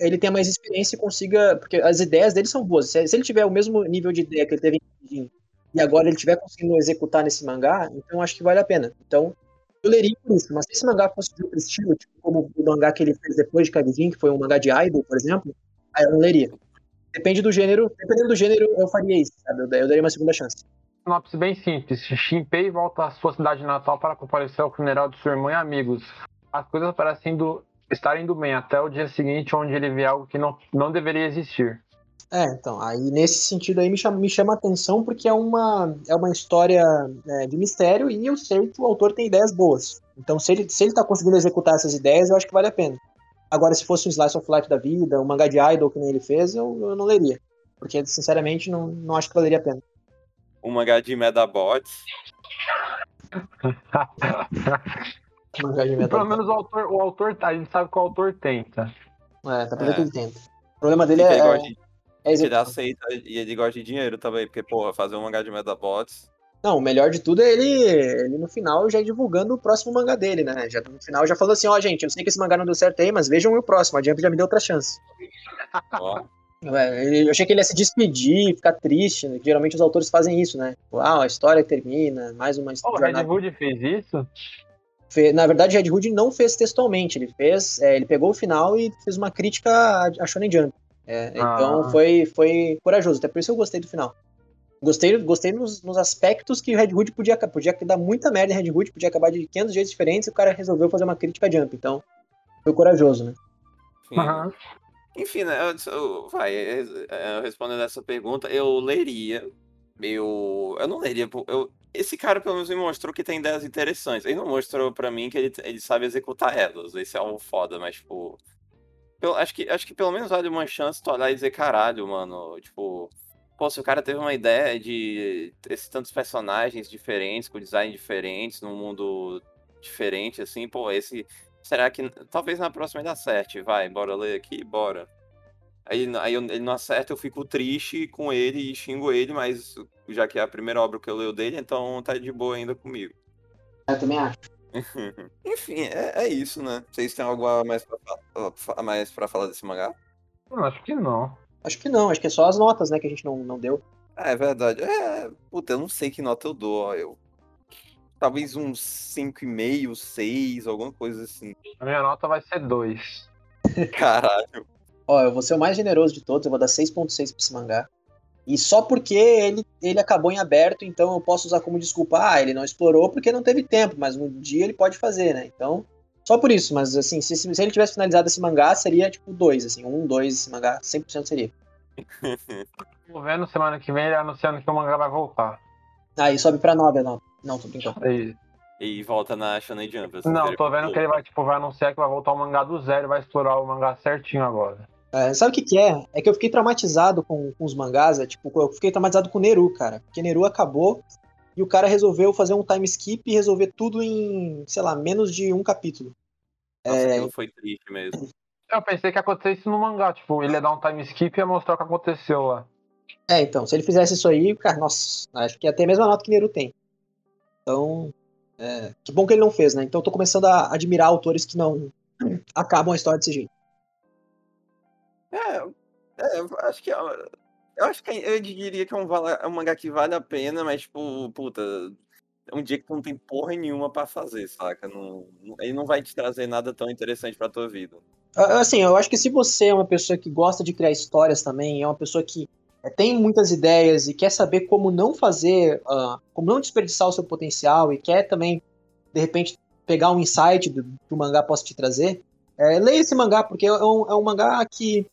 ele tenha mais experiência e consiga. Porque as ideias dele são boas. Se, ele tiver o mesmo nível de ideia que ele teve em e agora ele estiver conseguindo executar nesse mangá, então acho que vale a pena. Então, eu leria por isso, mas se esse mangá fosse de outro estilo, tipo como o mangá que ele fez depois de Kagijin, que foi um mangá de idol, por exemplo, aí eu não leria. Depende do gênero, dependendo do gênero, eu faria isso, sabe? Eu, eu daria uma segunda chance. Sinopse bem simples. Shinpei volta à sua cidade natal para comparecer ao funeral de sua irmã e amigos. As coisas parecem do, estar indo bem até o dia seguinte, onde ele vê algo que não, não deveria existir. É, então, aí nesse sentido aí me chama, me chama atenção porque é uma, é uma história é, de mistério e eu sei que o autor tem ideias boas. Então, se ele, se ele tá conseguindo executar essas ideias, eu acho que vale a pena. Agora, se fosse um Slice of Life da vida, um mangá de idol que nem ele fez, eu, eu não leria. Porque, sinceramente, não, não acho que valeria a pena. Um mangá de Medabots. mangá de Pelo menos o autor, o autor, a gente sabe que o autor tenta. É, tá pra ver que ele tenta. O problema dele é, é ele aceita e ele gosta de dinheiro também, porque, porra, fazer um mangá de Medabots. Não, o melhor de tudo é ele, ele no final já divulgando o próximo mangá dele, né? Já, no final já falou assim, ó, oh, gente, eu sei que esse mangá não deu certo aí, mas vejam o próximo, a Jump já me deu outra chance. Ó. Eu achei que ele ia se despedir, ficar triste. Né? Geralmente os autores fazem isso, né? Uau, a história termina, mais uma história. Oh, o Red Hood fez isso? Na verdade, Red Hood não fez textualmente, ele fez, é, ele pegou o final e fez uma crítica a Shonen Jump. É, ah. Então foi, foi corajoso, até por isso eu gostei do final. Gostei, gostei nos, nos aspectos que o Red Hood podia, podia dar muita merda em Red Hood, podia acabar de 500 jeitos diferentes e o cara resolveu fazer uma crítica a Jump. Então, foi corajoso, né? Uhum. Enfim, né, eu, eu, vai, eu, respondendo essa pergunta, eu leria. Eu, eu não leria. Eu, esse cara, pelo menos, me mostrou que tem ideias interessantes. Ele não mostrou para mim que ele, ele sabe executar elas. Esse é um foda, mas, tipo. Eu, acho, que, acho que pelo menos vale uma chance tu olhar e dizer, caralho, mano. Tipo. Pô, se o cara teve uma ideia de esses tantos personagens diferentes, com design diferentes, num mundo diferente, assim, pô, esse. Será que. Talvez na próxima ele acerte. Vai, bora ler aqui, bora. Aí, aí ele não acerta, eu fico triste com ele e xingo ele, mas já que é a primeira obra que eu leio dele, então tá de boa ainda comigo. Eu também acho. Enfim, é, é, isso, né? Vocês têm algo a mais pra, mais pra falar desse mangá? Não, acho que não. Acho que não, acho que é só as notas, né, que a gente não, não deu. É, é verdade. É, puta, eu não sei que nota eu dou, ó. Eu. Talvez uns 5,5, 6, alguma coisa assim. A minha nota vai ser 2. Caralho. Ó, eu vou ser o mais generoso de todos, eu vou dar 6.6 pra esse mangá. E só porque ele, ele acabou em aberto, então eu posso usar como desculpa, ah, ele não explorou porque não teve tempo, mas um dia ele pode fazer, né? Então, só por isso, mas assim, se, se ele tivesse finalizado esse mangá, seria tipo dois, assim, um, dois, esse mangá, 100% seria. Tô vendo semana que vem ele anunciando que o mangá vai voltar. Aí sobe pra 9 não. Não, tô brincando. Aí. E volta na Shonen Jump. Não, tô vendo que ele vai, tipo, vai anunciar que vai voltar o mangá do zero e vai explorar o mangá certinho agora. É, sabe o que, que é? É que eu fiquei traumatizado com, com os mangás. É, tipo, eu fiquei traumatizado com o Neru, cara. Porque Neru acabou e o cara resolveu fazer um time skip e resolver tudo em, sei lá, menos de um capítulo. Nossa, é... foi triste mesmo. Eu pensei que acontecesse isso no mangá, tipo, ele ia dar um time skip e ia mostrar o que aconteceu lá. É, então, se ele fizesse isso aí, cara, nossa, acho que ia ter a mesma nota que Neru tem. Então, é, que bom que ele não fez, né? Então eu tô começando a admirar autores que não acabam a história desse jeito. É, é, acho que é, eu acho que eu diria que é um, é um mangá que vale a pena, mas, tipo, puta, é um dia que tu não tem porra nenhuma pra fazer, saca? Não, ele não vai te trazer nada tão interessante pra tua vida. Assim, eu acho que se você é uma pessoa que gosta de criar histórias também, é uma pessoa que é, tem muitas ideias e quer saber como não fazer, uh, como não desperdiçar o seu potencial e quer também, de repente, pegar um insight do, que o mangá possa te trazer, é, leia esse mangá, porque é um, é um mangá que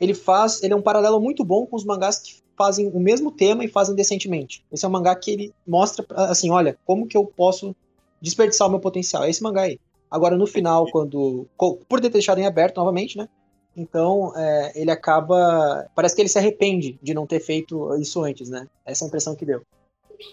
ele faz, ele é um paralelo muito bom com os mangás que fazem o mesmo tema e fazem decentemente. Esse é um mangá que ele mostra, assim, olha, como que eu posso desperdiçar o meu potencial. É esse mangá aí. Agora, no final, quando. Por ter deixado em aberto novamente, né? Então, é, ele acaba. Parece que ele se arrepende de não ter feito isso antes, né? Essa é a impressão que deu.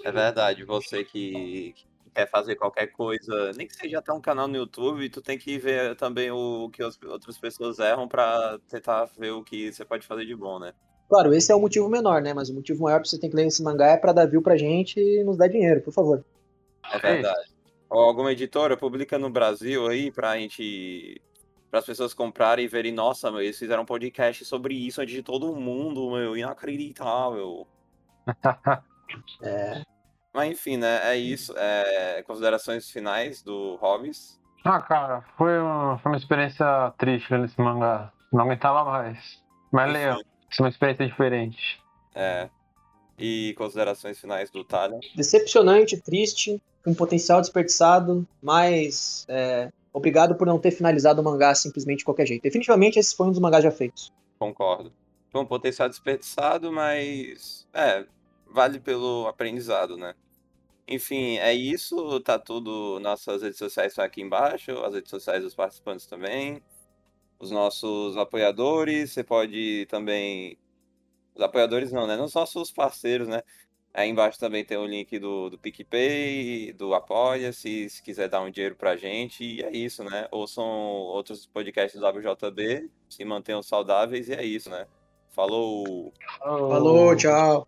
É verdade. Você que, quer fazer qualquer coisa, nem que seja até um canal no YouTube, tu tem que ver também o que as outras pessoas erram para tentar ver o que você pode fazer de bom, né? Claro, esse é o motivo menor, né? Mas o motivo maior pra você ter que ler esse mangá é pra dar view pra gente e nos dar dinheiro, por favor. É verdade. Ou alguma editora publica no Brasil aí pra gente. Para as pessoas comprarem e verem, nossa, meu, eles fizeram um podcast sobre isso antes de todo mundo, meu, inacreditável. É. Mas enfim, né? É isso. É, considerações finais do Hobbes. Ah, cara, foi uma, foi uma experiência triste ler esse mangá. Não aguentava mais. Mas leia, Enfim, é uma experiência diferente. É. E considerações finais do Talha. Decepcionante, triste, com potencial desperdiçado, mas é, obrigado por não ter finalizado o mangá simplesmente de qualquer jeito. Definitivamente esse foi um dos mangás já feitos. Concordo. Foi um potencial desperdiçado, mas. É, vale pelo aprendizado, né? Enfim, é isso. Tá tudo. Nossas redes sociais estão aqui embaixo, as redes sociais dos participantes também. Os nossos apoiadores, você pode também. Os apoiadores não, né? Os nossos parceiros, né? Aí embaixo também tem o link do, do PicPay, do Apoia-se, se quiser dar um dinheiro pra gente. E é isso, né? Ouçam outros podcasts do WJB, se mantenham saudáveis e é isso, né? Falou! Falou, tchau.